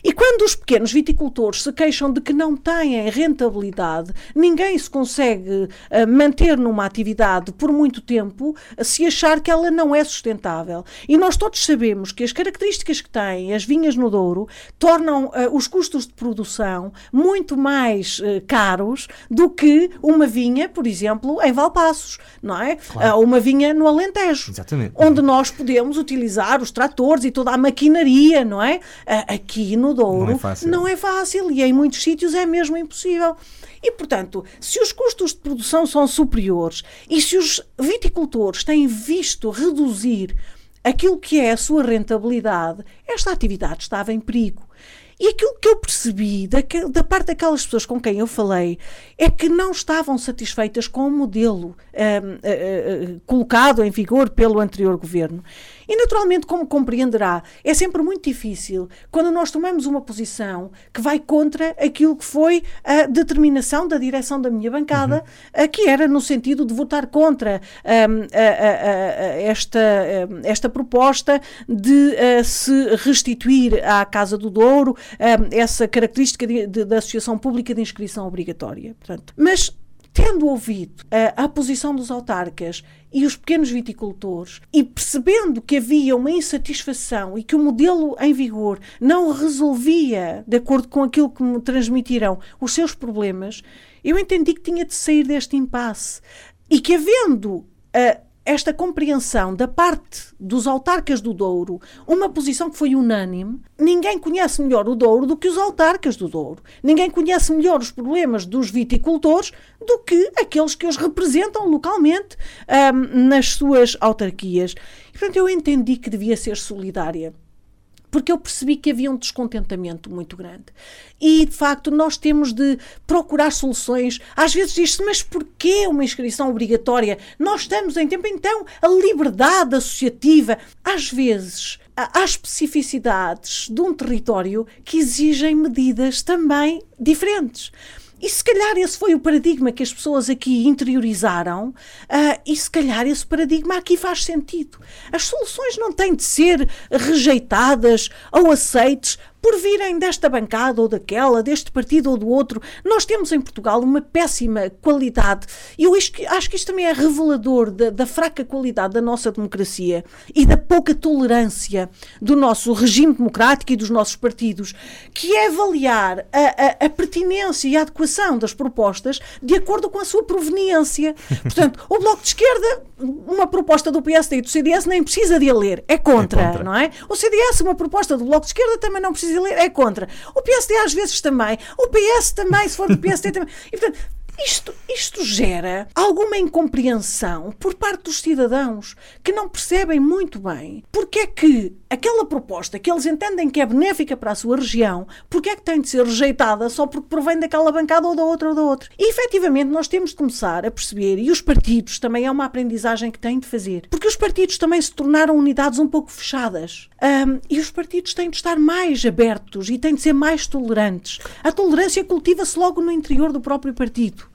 Speaker 2: E quando os pequenos viticultores se queixam de que não têm rentabilidade, ninguém se consegue uh, manter numa atividade por muito tempo uh, se achar que ela não é sustentável. E nós todos sabemos que as características que têm as vinhas no Douro tornam uh, os custos de produção muito mais caros do que uma vinha, por exemplo, em Valpassos, não é? Claro. uma vinha no Alentejo.
Speaker 1: Exatamente.
Speaker 2: Onde nós podemos utilizar os tratores e toda a maquinaria, não é? aqui no Douro
Speaker 1: não é, fácil.
Speaker 2: não é fácil e em muitos sítios é mesmo impossível. E, portanto, se os custos de produção são superiores e se os viticultores têm visto reduzir aquilo que é a sua rentabilidade, esta atividade estava em perigo. E aquilo que eu percebi da, da, parte daquelas pessoas com quem eu falei é que não estavam satisfeitas com o modelo um, uh, uh, colocado em vigor pelo anterior governo. E, naturalmente, como compreenderá, é sempre muito difícil quando nós tomamos uma posição que vai contra aquilo que foi a determinação da direção da minha bancada, uhum. que era no sentido de votar contra um, a, a, a, esta, um, esta proposta de uh, se restituir à Casa do Douro um, essa característica da Associação Pública de Inscrição Obrigatória. Portanto, mas tendo ouvido a, a posição dos autarcas e os pequenos viticultores e percebendo que havia uma insatisfação e que o modelo em vigor não resolvia, de acordo com aquilo que me transmitiram, os seus problemas, eu entendi que tinha de sair deste impasse. E que havendo uh, esta compreensão da parte dos autarcas do Douro, uma posição que foi unânime, ninguém conhece melhor o Douro do que os autarcas do Douro. Ninguém conhece melhor os problemas dos viticultores do que aqueles que os representam localmente nas suas autarquias. E, portanto, eu entendi que devia ser solidária porque eu percebi que havia um descontentamento muito grande. E, de facto, nós temos de procurar soluções. Às vezes diz-se, mas porquê uma inscrição obrigatória? Nós estamos em tempo, então, a liberdade associativa. Às vezes, há especificidades de um território que exigem medidas também diferentes. E se calhar esse foi o paradigma que as pessoas aqui interiorizaram, uh, e se calhar esse paradigma aqui faz sentido. As soluções não têm de ser rejeitadas ou aceites por virem desta bancada ou daquela, deste partido ou do outro. Nós temos em Portugal uma péssima qualidade e eu acho que, isto também é revelador da, da, fraca qualidade da nossa democracia e da pouca tolerância do nosso regime democrático e dos nossos partidos, que é avaliar a, a, a pertinência e a adequação das propostas de acordo com a sua proveniência. Portanto, o Bloco de Esquerda, uma proposta do PSD e do CDS nem precisa de a ler, é contra, é contra. não é? O CDS, uma proposta do Bloco de Esquerda, também não precisa é contra. O PSD às vezes também. O PS também, se for do PSD também. E, portanto, isto, isto gera alguma incompreensão por parte dos cidadãos que não percebem muito bem porque é que aquela proposta que eles entendem que é benéfica para a sua região, porque é que tem de ser rejeitada só porque provém daquela bancada ou da outra ou da outra. E efetivamente nós temos de começar a perceber, e os partidos também é uma aprendizagem que têm de fazer, porque os partidos também se tornaram unidades um pouco fechadas. Um, e os partidos têm de estar mais abertos e têm de ser mais tolerantes. A tolerância cultiva-se logo no interior do próprio partido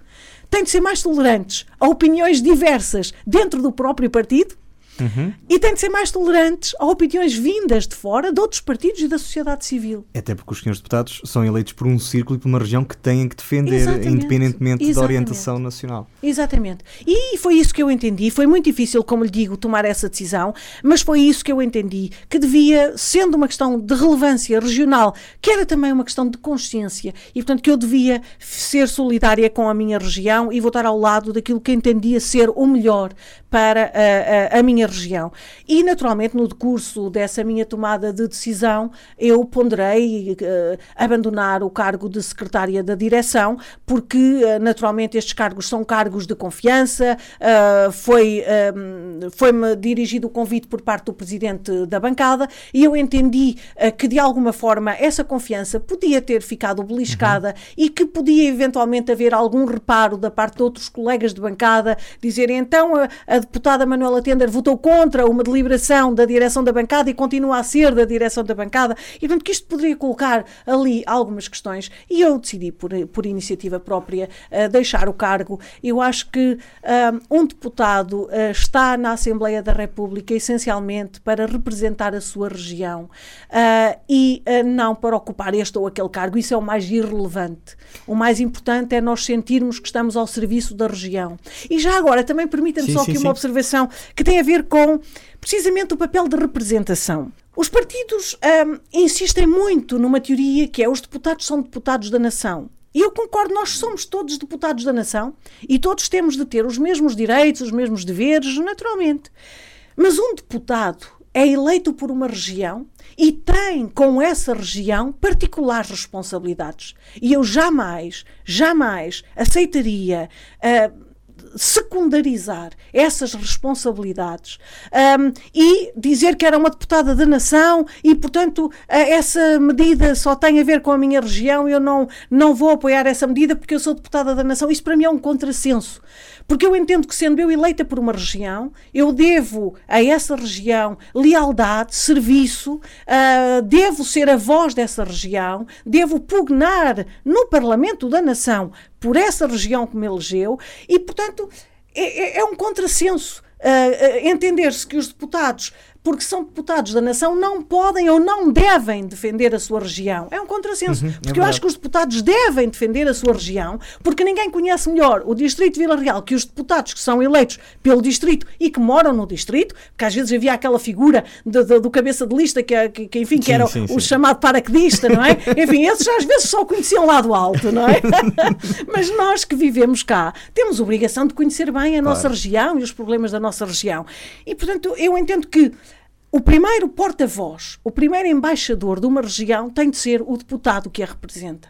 Speaker 2: têm de ser mais tolerantes a opiniões diversas dentro do próprio partido Uhum. E têm de ser mais tolerantes a opiniões vindas de fora, de outros partidos e da sociedade civil.
Speaker 1: Até porque os senhores deputados são eleitos por um círculo e por uma região que têm que defender, Exatamente. independentemente Exatamente. da orientação nacional.
Speaker 2: Exatamente. E foi isso que eu entendi. Foi muito difícil, como lhe digo, tomar essa decisão, mas foi isso que eu entendi, que devia, sendo uma questão de relevância regional, que era também uma questão de consciência, e portanto que eu devia ser solidária com a minha região e votar ao lado daquilo que entendia ser o melhor para a, a, a minha região. E, naturalmente, no decurso dessa minha tomada de decisão, eu ponderei uh, abandonar o cargo de secretária da direção, porque, uh, naturalmente, estes cargos são cargos de confiança. Uh, foi, foi-me dirigido o convite por parte do presidente da bancada e eu entendi que, de alguma forma, essa confiança podia ter ficado beliscada uhum. e que podia eventualmente haver algum reparo da parte de outros colegas de bancada, dizerem então a, a deputada Manuela Tender votou contra uma deliberação da direção da bancada e continua a ser da direção da bancada, e portanto que isto poderia colocar ali algumas questões, e eu decidi por, por iniciativa própria uh, deixar o cargo. Eu acho que uh, um deputado uh, está na Assembleia da República essencialmente para representar a sua região e não para ocupar este ou aquele cargo. Isso é o mais irrelevante. O mais importante é nós sentirmos que estamos ao serviço da região. E já agora, também permita-me só aqui uma observação que tem a ver com precisamente o papel de representação. Os partidos hum, insistem muito numa teoria que é os deputados são deputados da nação. E eu concordo, nós somos todos deputados da nação e todos temos de ter os mesmos direitos, os mesmos deveres, naturalmente. Mas um deputado é eleito por uma região e tem com essa região particulares responsabilidades. E eu jamais, jamais aceitaria. Uh, secundarizar essas responsabilidades um, e dizer que era uma deputada da nação e, portanto, essa medida só tem a ver com a minha região, eu não, não vou apoiar essa medida porque eu sou deputada da nação. Isso para mim é um contrassenso. Porque eu entendo que, sendo eu eleita por uma região, eu devo a essa região lealdade, serviço, uh, devo ser a voz dessa região, devo pugnar no Parlamento da Nação por essa região que me elegeu e, portanto, é, é, é um contrassenso. Uh, entender-se que os deputados porque são deputados da nação, não podem ou não devem defender a sua região. É um contrassenso. Uhum, é porque eu acho que os deputados devem defender a sua região, porque ninguém conhece melhor o Distrito de Vila Real que os deputados que são eleitos pelo Distrito e que moram no Distrito, porque às vezes havia aquela figura de, de, do cabeça de lista que, que, que enfim, que sim, era sim, o, sim. chamado paraquedista, não é? enfim, esses às vezes só conheciam lá do alto, não é? Mas nós que vivemos cá temos obrigação de conhecer bem a nossa claro. região e os problemas da nossa região. E, portanto, eu entendo que o primeiro porta-voz, o primeiro embaixador de uma região tem de ser o deputado que a representa.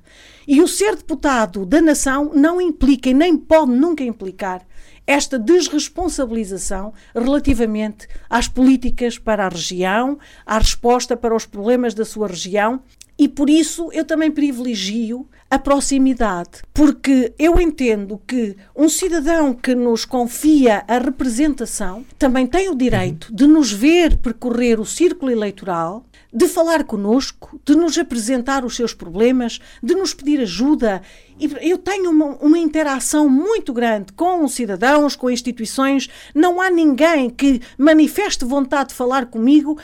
Speaker 2: E o ser deputado da nação não implica e nem pode nunca implicar esta desresponsabilização relativamente às políticas para a região, à resposta para os problemas da sua região e por isso eu também privilegio a proximidade, porque eu entendo que um cidadão que nos confia a representação também tem o direito de nos ver percorrer o círculo eleitoral, de falar conosco, de nos apresentar os seus problemas, de nos pedir ajuda. Eu tenho uma, uma interação muito grande com os cidadãos, com instituições. Não há ninguém que manifeste vontade de falar comigo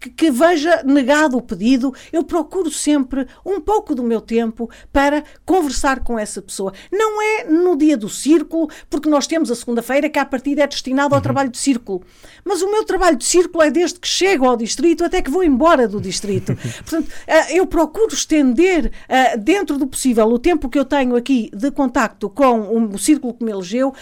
Speaker 2: que, que, veja negado o pedido, eu procuro sempre um pouco do meu tempo para conversar com essa pessoa. Não é no dia do círculo, porque nós temos a segunda-feira que a partida é destinada ao uhum. trabalho de círculo. Mas o meu trabalho de círculo é desde que chego ao distrito até que vou embora do distrito. Portanto, eu procuro estender dentro do possível o tempo que eu tenho aqui de contacto com o círculo que me elegeu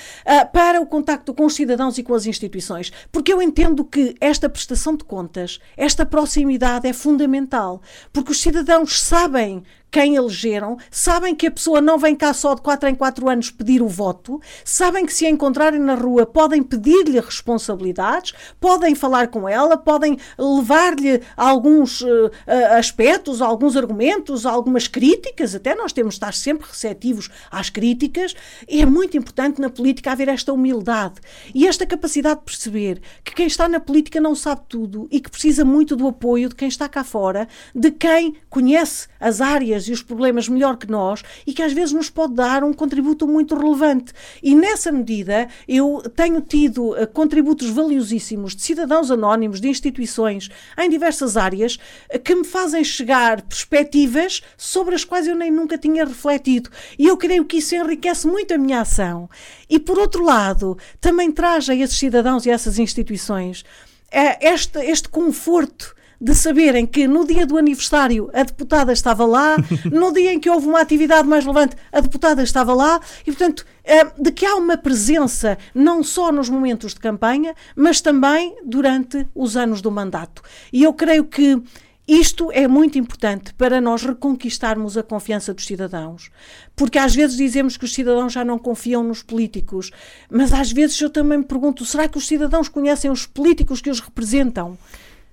Speaker 2: para o contacto com os cidadãos e com as instituições. Porque eu entendo que esta prestação de contas contas, esta proximidade é fundamental, porque os cidadãos sabem quem elegeram, sabem que a pessoa não vem cá só de 4 em 4 anos pedir o voto, sabem que se a encontrarem na rua podem pedir-lhe responsabilidades, podem falar com ela, podem levar-lhe alguns uh, aspectos, alguns argumentos, algumas críticas, até nós temos de estar sempre receptivos às críticas, é muito importante na política haver esta humildade e esta capacidade de perceber que quem está na política não sabe tudo e que precisa muito do apoio de quem está cá fora, de quem conhece as áreas e os problemas melhor que nós e que às vezes nos pode dar um contributo muito relevante. E nessa medida eu tenho tido uh, contributos valiosíssimos de cidadãos anónimos, de instituições em diversas áreas uh, que me fazem chegar perspectivas sobre as quais eu nem nunca tinha refletido. E eu creio que isso enriquece muito a minha ação. E por outro lado, também traz a esses cidadãos e a essas instituições uh, este, este conforto de saberem que no dia do aniversário a deputada estava lá, no dia em que houve uma atividade mais relevante, a deputada estava lá, e portanto, eh, de que há uma presença não só nos momentos de campanha, mas também durante os anos do mandato. E eu creio que isto é muito importante para nós reconquistarmos a confiança dos cidadãos. Porque às vezes dizemos que os cidadãos já não confiam nos políticos, mas às vezes eu também me pergunto: será que os cidadãos conhecem os políticos que os representam?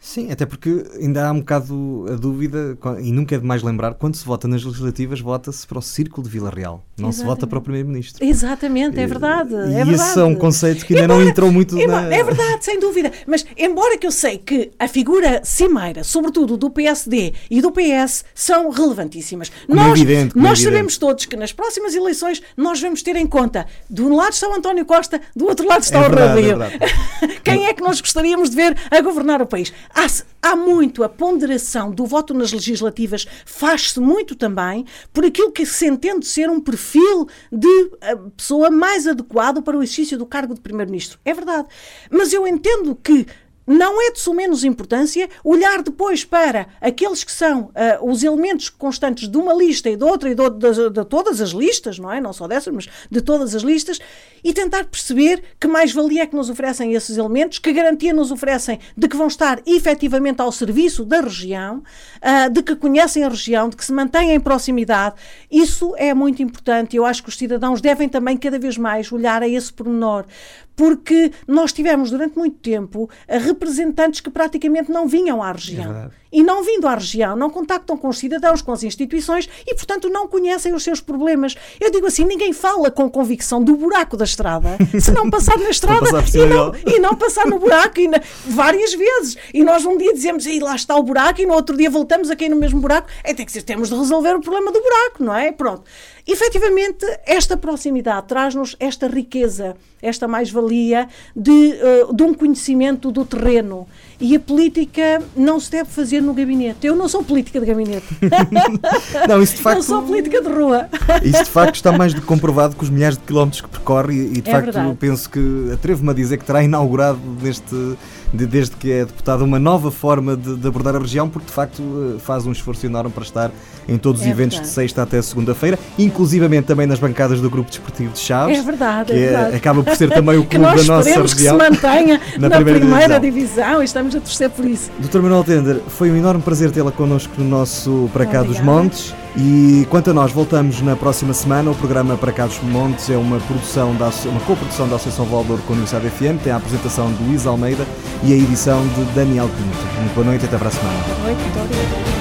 Speaker 1: Sim, até porque ainda há um bocado a dúvida, e nunca é demais lembrar, quando se vota nas legislativas, vota-se para o Círculo de Vila Real, não Exatamente. se vota para o Primeiro-Ministro.
Speaker 2: Exatamente, é verdade.
Speaker 1: E,
Speaker 2: é
Speaker 1: esse é um conceito que ainda embora, não entrou muito
Speaker 2: embora, na... É verdade, sem dúvida. Mas, embora que eu sei que a figura cimeira, sobretudo do PSD e do PS, são relevantíssimas.
Speaker 1: Como
Speaker 2: nós
Speaker 1: é evidente,
Speaker 2: nós é sabemos todos que nas próximas eleições nós vamos ter em conta, de um lado está o António Costa, do outro lado está é o verdade, É Quem é que nós gostaríamos de ver a governar o país? Há, há muito a ponderação do voto nas legislativas, faz-se muito também por aquilo que se entende ser um perfil de eh, pessoa mais adequado para o exercício do cargo de Primeiro-Ministro. É verdade. Mas eu entendo que não é de sumenos importância olhar depois para aqueles que são uh, os elementos constantes de uma lista e de outra e de, de, de, todas as listas, não é? Não só dessas, mas de todas as listas, e tentar perceber que mais-valia é que nos oferecem esses elementos, que garantia nos oferecem de que vão estar efetivamente ao serviço da região, uh, de que conhecem a região, de que se mantêm em proximidade. Isso é muito importante eu acho que os cidadãos devem também cada vez mais olhar a esse pormenor porque nós tivemos durante muito tempo representantes que praticamente não vinham à região. É e não vindo à região, não contactam com os cidadãos, com as instituições e, portanto, não conhecem os seus problemas. Eu digo assim: ninguém fala com convicção do buraco da estrada se não passar na estrada e, não, e não passar no buraco e na, várias vezes. E nós um dia dizemos, e lá está o buraco, e no outro dia voltamos a cair no mesmo buraco. É tem que ser, temos de resolver o problema do buraco, não é? Pronto. Efetivamente, esta proximidade traz-nos esta riqueza, esta mais-valia de, uh, de um conhecimento do terreno. E a política não se deve fazer no gabinete. Eu não sou política de gabinete.
Speaker 1: não, isso de facto.
Speaker 2: Eu sou política de rua.
Speaker 1: Isso de facto está mais do que comprovado com os milhares de quilómetros que percorre e, de é facto verdade. penso que atrevo-me a dizer que terá inaugurado neste de, desde que é deputada, uma nova forma de, de, abordar a região, porque de facto eh, faz um esforço enorme para estar em todos os é eventos verdade. de sexta até segunda-feira, inclusivamente também nas bancadas do Grupo Desportivo de Chaves.
Speaker 2: É verdade,
Speaker 1: que
Speaker 2: é verdade.
Speaker 1: É, acaba por ser também o clube da nossa região.
Speaker 2: que se mantenha na, na primeira, primeira divisão. divisão. e estamos a torcer por isso.
Speaker 1: Doutor Manuel Tender, foi um enorme prazer tê-la connosco no nosso Para Cá dos Montes. E quanto a nós, voltamos na próxima semana. O programa Para Cá dos Montes é uma produção da uma coprodução da Associação Valor com a Universidade FM. Tem a apresentação de Luís Almeida e a edição de Daniel Pinto. Boa noite e até para a semana.
Speaker 2: Boa noite.